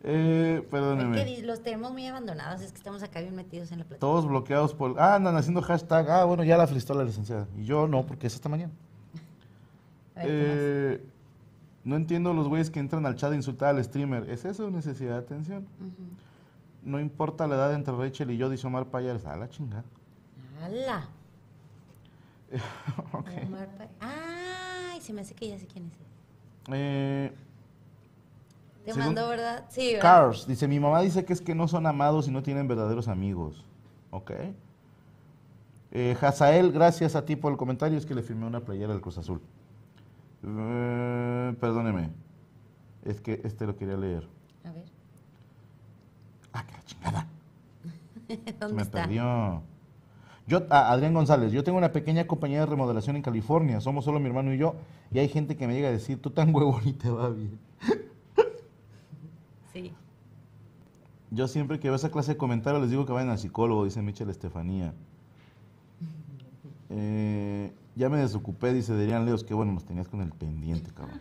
Eh, Es que perdóneme. los tenemos muy abandonados, es que estamos acá bien metidos en la plataforma. Todos bloqueados por... Ah, andan haciendo hashtag. Ah, bueno, ya la felicitó la licenciada. Y yo no, porque es hasta mañana. A ver, ¿qué más? Eh, no entiendo los güeyes que entran al chat a insultar al streamer. ¿Es eso necesidad de atención? No importa la edad entre Rachel y yo, dice Omar Payares. A la chingada. ¡Hala! Ok. Omar Ay, se me hace que ya sé quién es. Eh, Te mandó, ¿verdad? Sí, ¿verdad? Cars, dice, mi mamá dice que es que no son amados y no tienen verdaderos amigos. Ok. Eh, Hazael, gracias a ti por el comentario, es que le firmé una playera del Cruz Azul. Eh, perdóneme, es que este lo quería leer. A ver, Ah, que la chingada, ¿dónde me está? perdió. Yo, ah, Adrián González, yo tengo una pequeña compañía de remodelación en California, somos solo mi hermano y yo, y hay gente que me llega a decir, tú tan huevón y te va bien. Sí. Yo siempre que veo esa clase de comentarios les digo que vayan al psicólogo, dice Michelle Estefanía. Eh, ya me desocupé, dice Derian Leos, que bueno, nos tenías con el pendiente, cabrón.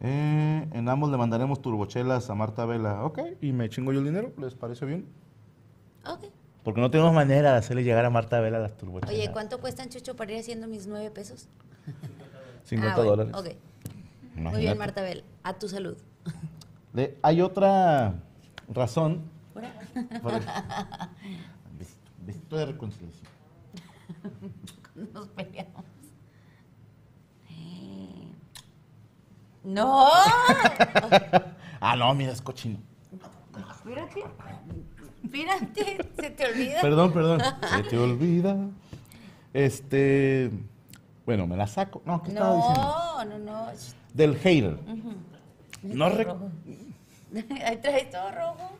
Eh, en ambos le mandaremos turbochelas a Marta Vela. Ok, y me chingo yo el dinero, ¿les parece bien? Ok. Porque no tenemos manera de hacerle llegar a Marta Vela las turbochelas. Oye, ¿cuánto cuestan, Chucho, para ir haciendo mis nueve pesos? 50 Ah, bueno, dólares. Ok. Muy bien, Marta Bel. A tu salud. De- hay otra razón. El- Besito, besito de reconciliación. Nos peleamos. Eh. ¡No! Ah, no, mira, es cochino. Espérate. Espérate, se te olvida. Perdón, perdón. Se te olvida. Este. Bueno, me la saco. No, ¿qué estaba diciendo? No, no, no. Del hater. No, re- Ahí traes todo rojo.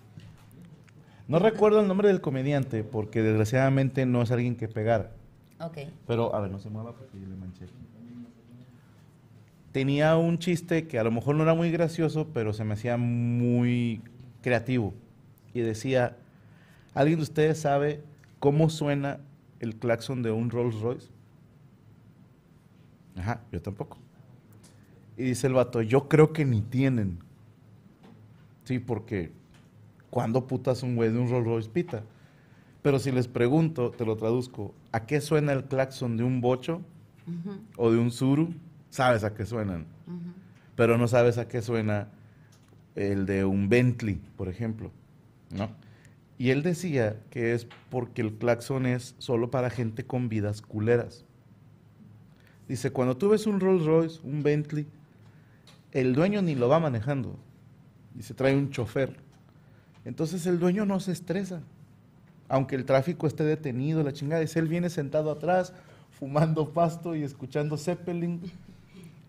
No recuerdo el nombre del comediante porque desgraciadamente no es alguien que pegar. Ok. Pero, a ver, no se mueva porque yo le manché. Tenía un chiste que a lo mejor no era muy gracioso, pero se me hacía muy creativo. Y decía, ¿alguien de ustedes sabe cómo suena el claxon de un Rolls Royce? Ajá, yo tampoco. Y dice el vato, yo creo que ni tienen. Sí, porque ¿cuándo putas un güey de un Rolls Royce pita? Pero si les pregunto, te lo traduzco, ¿a qué suena el claxon de un bocho o de un suru? Sabes a qué suenan, pero no sabes a qué suena el de un Bentley, por ejemplo, ¿no? Y él decía que es porque el claxon es solo para gente con vidas culeras. Dice, cuando tú ves un Rolls Royce, un Bentley, el dueño ni lo va manejando. Y se trae un chofer. Entonces el dueño no se estresa. Aunque el tráfico esté detenido, la chingada. Es él viene sentado atrás, fumando pasto y escuchando Zeppelin.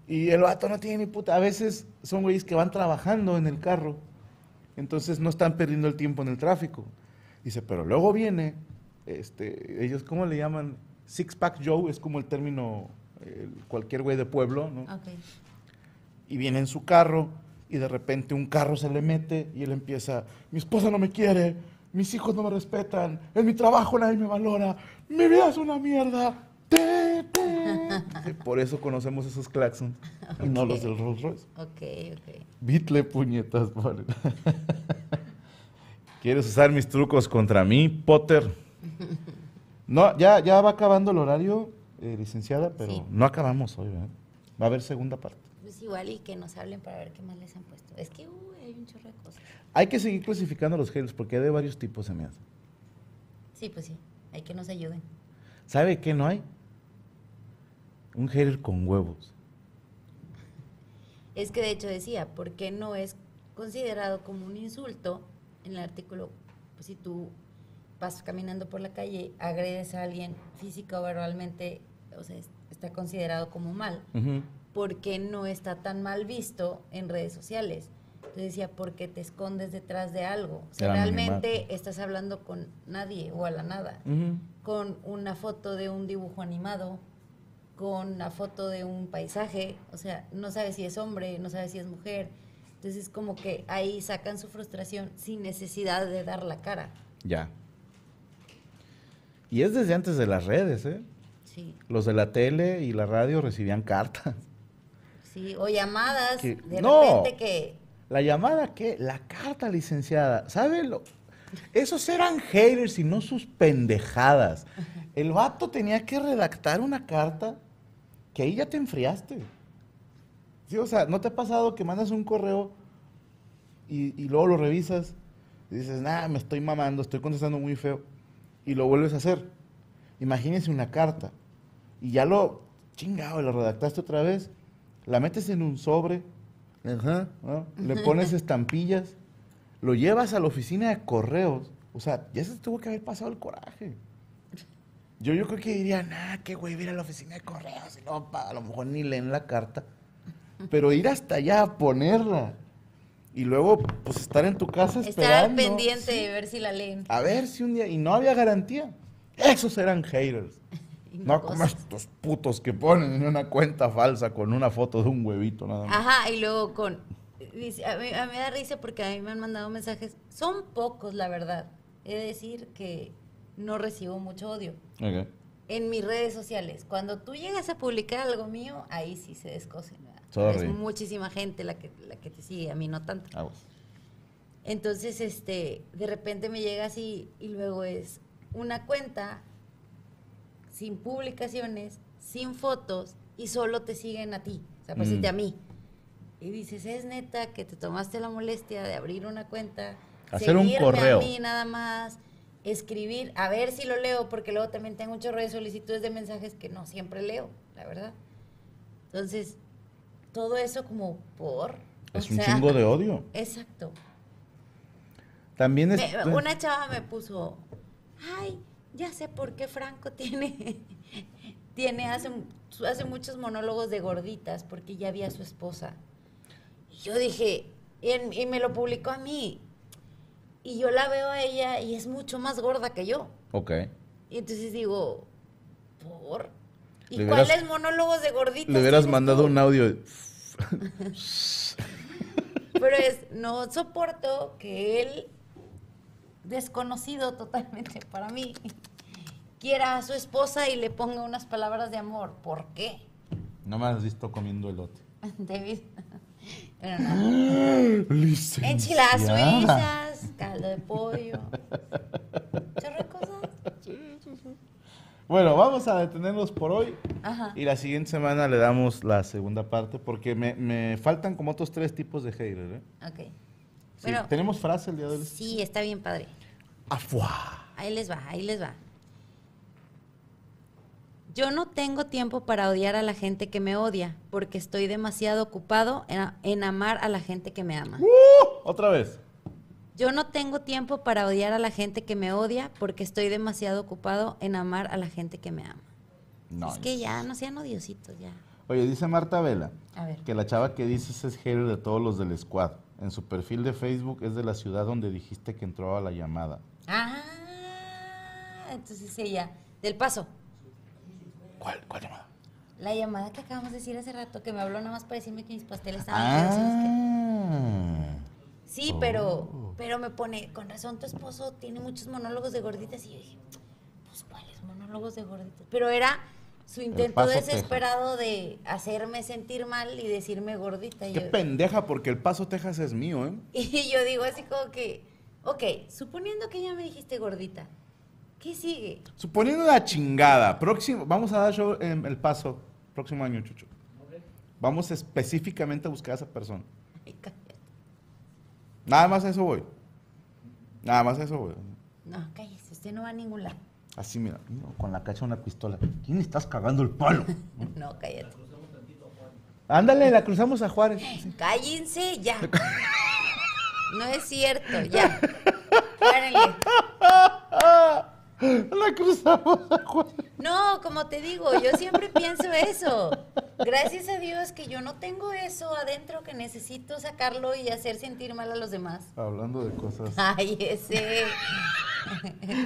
Y el vato no tiene ni puta. A veces son güeyes que van trabajando en el carro. Entonces no están perdiendo el tiempo en el tráfico. Dice, pero luego viene, este, ellos, ¿cómo le llaman? Six Pack Joe es como el término, eh, cualquier güey de pueblo, ¿no? Y viene en su carro y de repente un carro se le mete y él empieza, mi esposa no me quiere, mis hijos no me respetan, en mi trabajo nadie me valora, mi vida es una mierda. Por eso conocemos esos claxons y no los del Rolls Royce. Ok, ok. Bitle puñetas, ponen. ¿Quieres usar mis trucos contra mí, Potter? No, ya, ya va acabando el horario, eh, licenciada, pero Sí. no acabamos hoy, ¿verdad? Va a haber segunda parte. Pues igual y que nos hablen para ver qué más les han puesto. Es que uy, hay un chorro de cosas. Hay que seguir clasificando los haters porque hay de varios tipos, se me hace. Sí, pues sí. Hay que nos ayuden. ¿Sabe qué no hay? Un hater con huevos. Es que de hecho decía, ¿por qué no es considerado como un insulto en el artículo? Pues si tú vas caminando por la calle, agredes a alguien física o verbalmente, o sea, es- está considerado como mal. ¿Por qué no está tan mal visto en redes sociales? Entonces decía, ¿por qué te escondes detrás de algo? O sea, realmente estás hablando con nadie o a la nada. Con una foto de un dibujo animado, con una foto de un paisaje, o sea, no sabes si es hombre, no sabes si es mujer. Entonces es como que ahí sacan su frustración sin necesidad de dar la cara. Ya. Y es desde antes de las redes, ¿eh? Sí, Los de la tele y la radio recibían cartas. Sí. O llamadas, Que- de no. repente que ¿La llamada qué? La carta, licenciada. ¿Sabe lo? Esos eran haters y no sus pendejadas. El vato tenía que redactar una carta que ahí ya te enfriaste. Sí, o sea, ¿no te ha pasado que mandas un correo y, y luego lo revisas y dices, nah, me estoy mamando, estoy contestando muy feo y lo vuelves a hacer? Imagínese una carta y ya lo, chingado, lo redactaste otra vez, la metes en un sobre, ajá, ¿no? le pones estampillas, lo llevas a la oficina de correos, o sea, ya se tuvo que haber pasado el coraje. Yo, yo creo que diría, nah, qué güey, ir a la oficina de correos, y pa, a lo mejor ni leen la carta. Pero ir hasta allá a ponerla y luego, pues, estar en tu casa estar esperando. pendiente sí, de ver si la leen. A ver si un día... Y no había garantía. Esos eran haters. No como estos putos que ponen en una cuenta falsa con una foto de un huevito nada más. Ajá, y luego con... dice, a, mí, a mí me da risa porque a mí me han mandado mensajes. Son pocos, la verdad. He de decir que no recibo mucho odio. Ok. En mis redes sociales, cuando tú llegas a publicar algo mío, ahí sí se descosen. Es muchísima gente la que, la que te sigue, a mí no tanto. Aguas. Entonces, este, de repente me llega así y luego es una cuenta sin publicaciones, sin fotos y solo te siguen a ti, o sea, pues Mm. a mí. Y dices, es neta que te tomaste la molestia de abrir una cuenta, Hacer un seguirme correo. a mí nada más, escribir, a ver si lo leo, porque luego también tengo un chorro de solicitudes de mensajes que no siempre leo, la verdad. Entonces, todo eso como por... Es un sea, chingo de odio. Exacto. También es... Me- una chava me puso, ay, ya sé por qué Franco tiene, tiene hace, hace muchos monólogos de gorditas, porque ya había su esposa. Y yo dije, Y, en- y me lo publicó a mí. Y yo la veo a ella y es mucho más gorda que yo. Ok. Y entonces digo, ¿por? ¿Y cuáles monólogos de gorditas? Le hubieras mandado tú? un audio. de- Pero es, no soporto que él, desconocido totalmente para mí, quiera a su esposa y le ponga unas palabras de amor. ¿Por qué? No me has visto comiendo elote. David. Pero no. Enchiladas suizas, caldo de pollo. Chorro cosas. Bueno, vamos a detenernos por hoy. Ajá. Y la siguiente semana le damos la segunda parte porque me, me faltan como otros tres tipos de haters. ¿eh? Ok. Sí, Pero ¿Tenemos frase el día de hoy? sí, está bien padre. Afuá. Ahí les va, ahí les va. Yo no tengo tiempo para odiar a la gente que me odia, porque estoy demasiado ocupado en, en amar a la gente que me ama. Otra vez. Yo no tengo tiempo para odiar a la gente que me odia, porque estoy demasiado ocupado en amar a la gente que me ama. No. Es que ya, no sean odiositos, ya. Oye, dice Marta Vela A ver. que la chava que dices es hater de todos los del squad. En su perfil de Facebook es de la ciudad donde dijiste que entró a la llamada. Ah, entonces ella, del paso. ¿Cuál, cuál llamada? La llamada que acabamos de decir hace rato, que me habló nada más para decirme que mis pasteles estaban. Ah. Sí, pero, pero me pone, con razón tu esposo tiene muchos monólogos de gorditas. Y yo dije, pues cuáles monólogos de gorditas. Pero era su intento desesperado de hacerme sentir mal y decirme gordita. Y Qué yo, pendeja, porque el Paso, Texas es mío, ¿eh? y yo digo así como que, ok, suponiendo que ya me dijiste gordita, ¿qué sigue? Suponiendo una chingada, próximo, vamos a dar show en El Paso, próximo año, Chucho. Vamos específicamente a buscar a esa persona. Ay, cállate. Nada más a eso voy. Nada más a eso voy. No, cállese, usted no va a ningún lado. Así, mira, mira, con la cacha de una pistola. ¿Quién estás cagando el palo? No, cállate. Ándale, la cruzamos a Juárez. Sí. Cállense ya. No es cierto, ya. Párenle. La cruzamos. No, como te digo, yo siempre pienso eso. Gracias a Dios que yo no tengo eso adentro que necesito sacarlo y hacer sentir mal a los demás. Hablando de cosas. Ay, ese.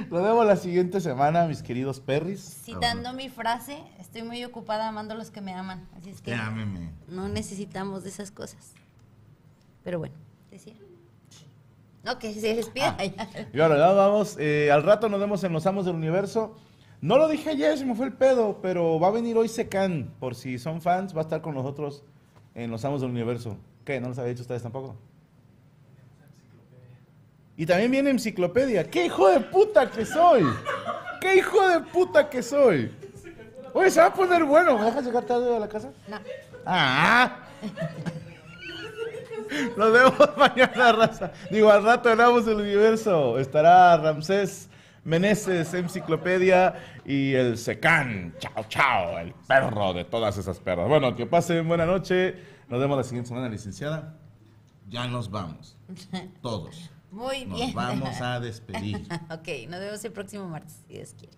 Lo vemos la siguiente semana, mis queridos perris. Citando mi frase, estoy muy ocupada amando a los que me aman. Así es que Llámeme. no necesitamos de esas cosas. Pero bueno, decía. Ok, se despida ya. Y ahora ya vamos. eh, al rato nos vemos en Los Amos del Universo. No lo dije ayer, se me fue el pedo, pero va a venir hoy Secan. Por si son fans, va a estar con nosotros en Los Amos del Universo. ¿Qué? ¿No les había dicho ustedes tampoco? Y también viene Enciclopedia. ¡Qué hijo de puta que soy! ¡Qué hijo de puta que soy! Oye, se va a poner bueno. ¿Me dejas llegar tarde a la casa? No. ¡Ah! Nos vemos mañana, raza. Digo, al rato en Amos del Universo estará Ramsés Meneses, Enciclopedia y el Secán. Chao, chao, el perro de todas esas perras. Bueno, que pasen buena noche. Nos vemos la siguiente semana, licenciada. Ya nos vamos. Todos. Muy Nos bien. vamos a despedir. ok, nos vemos el próximo martes, si Dios quiere.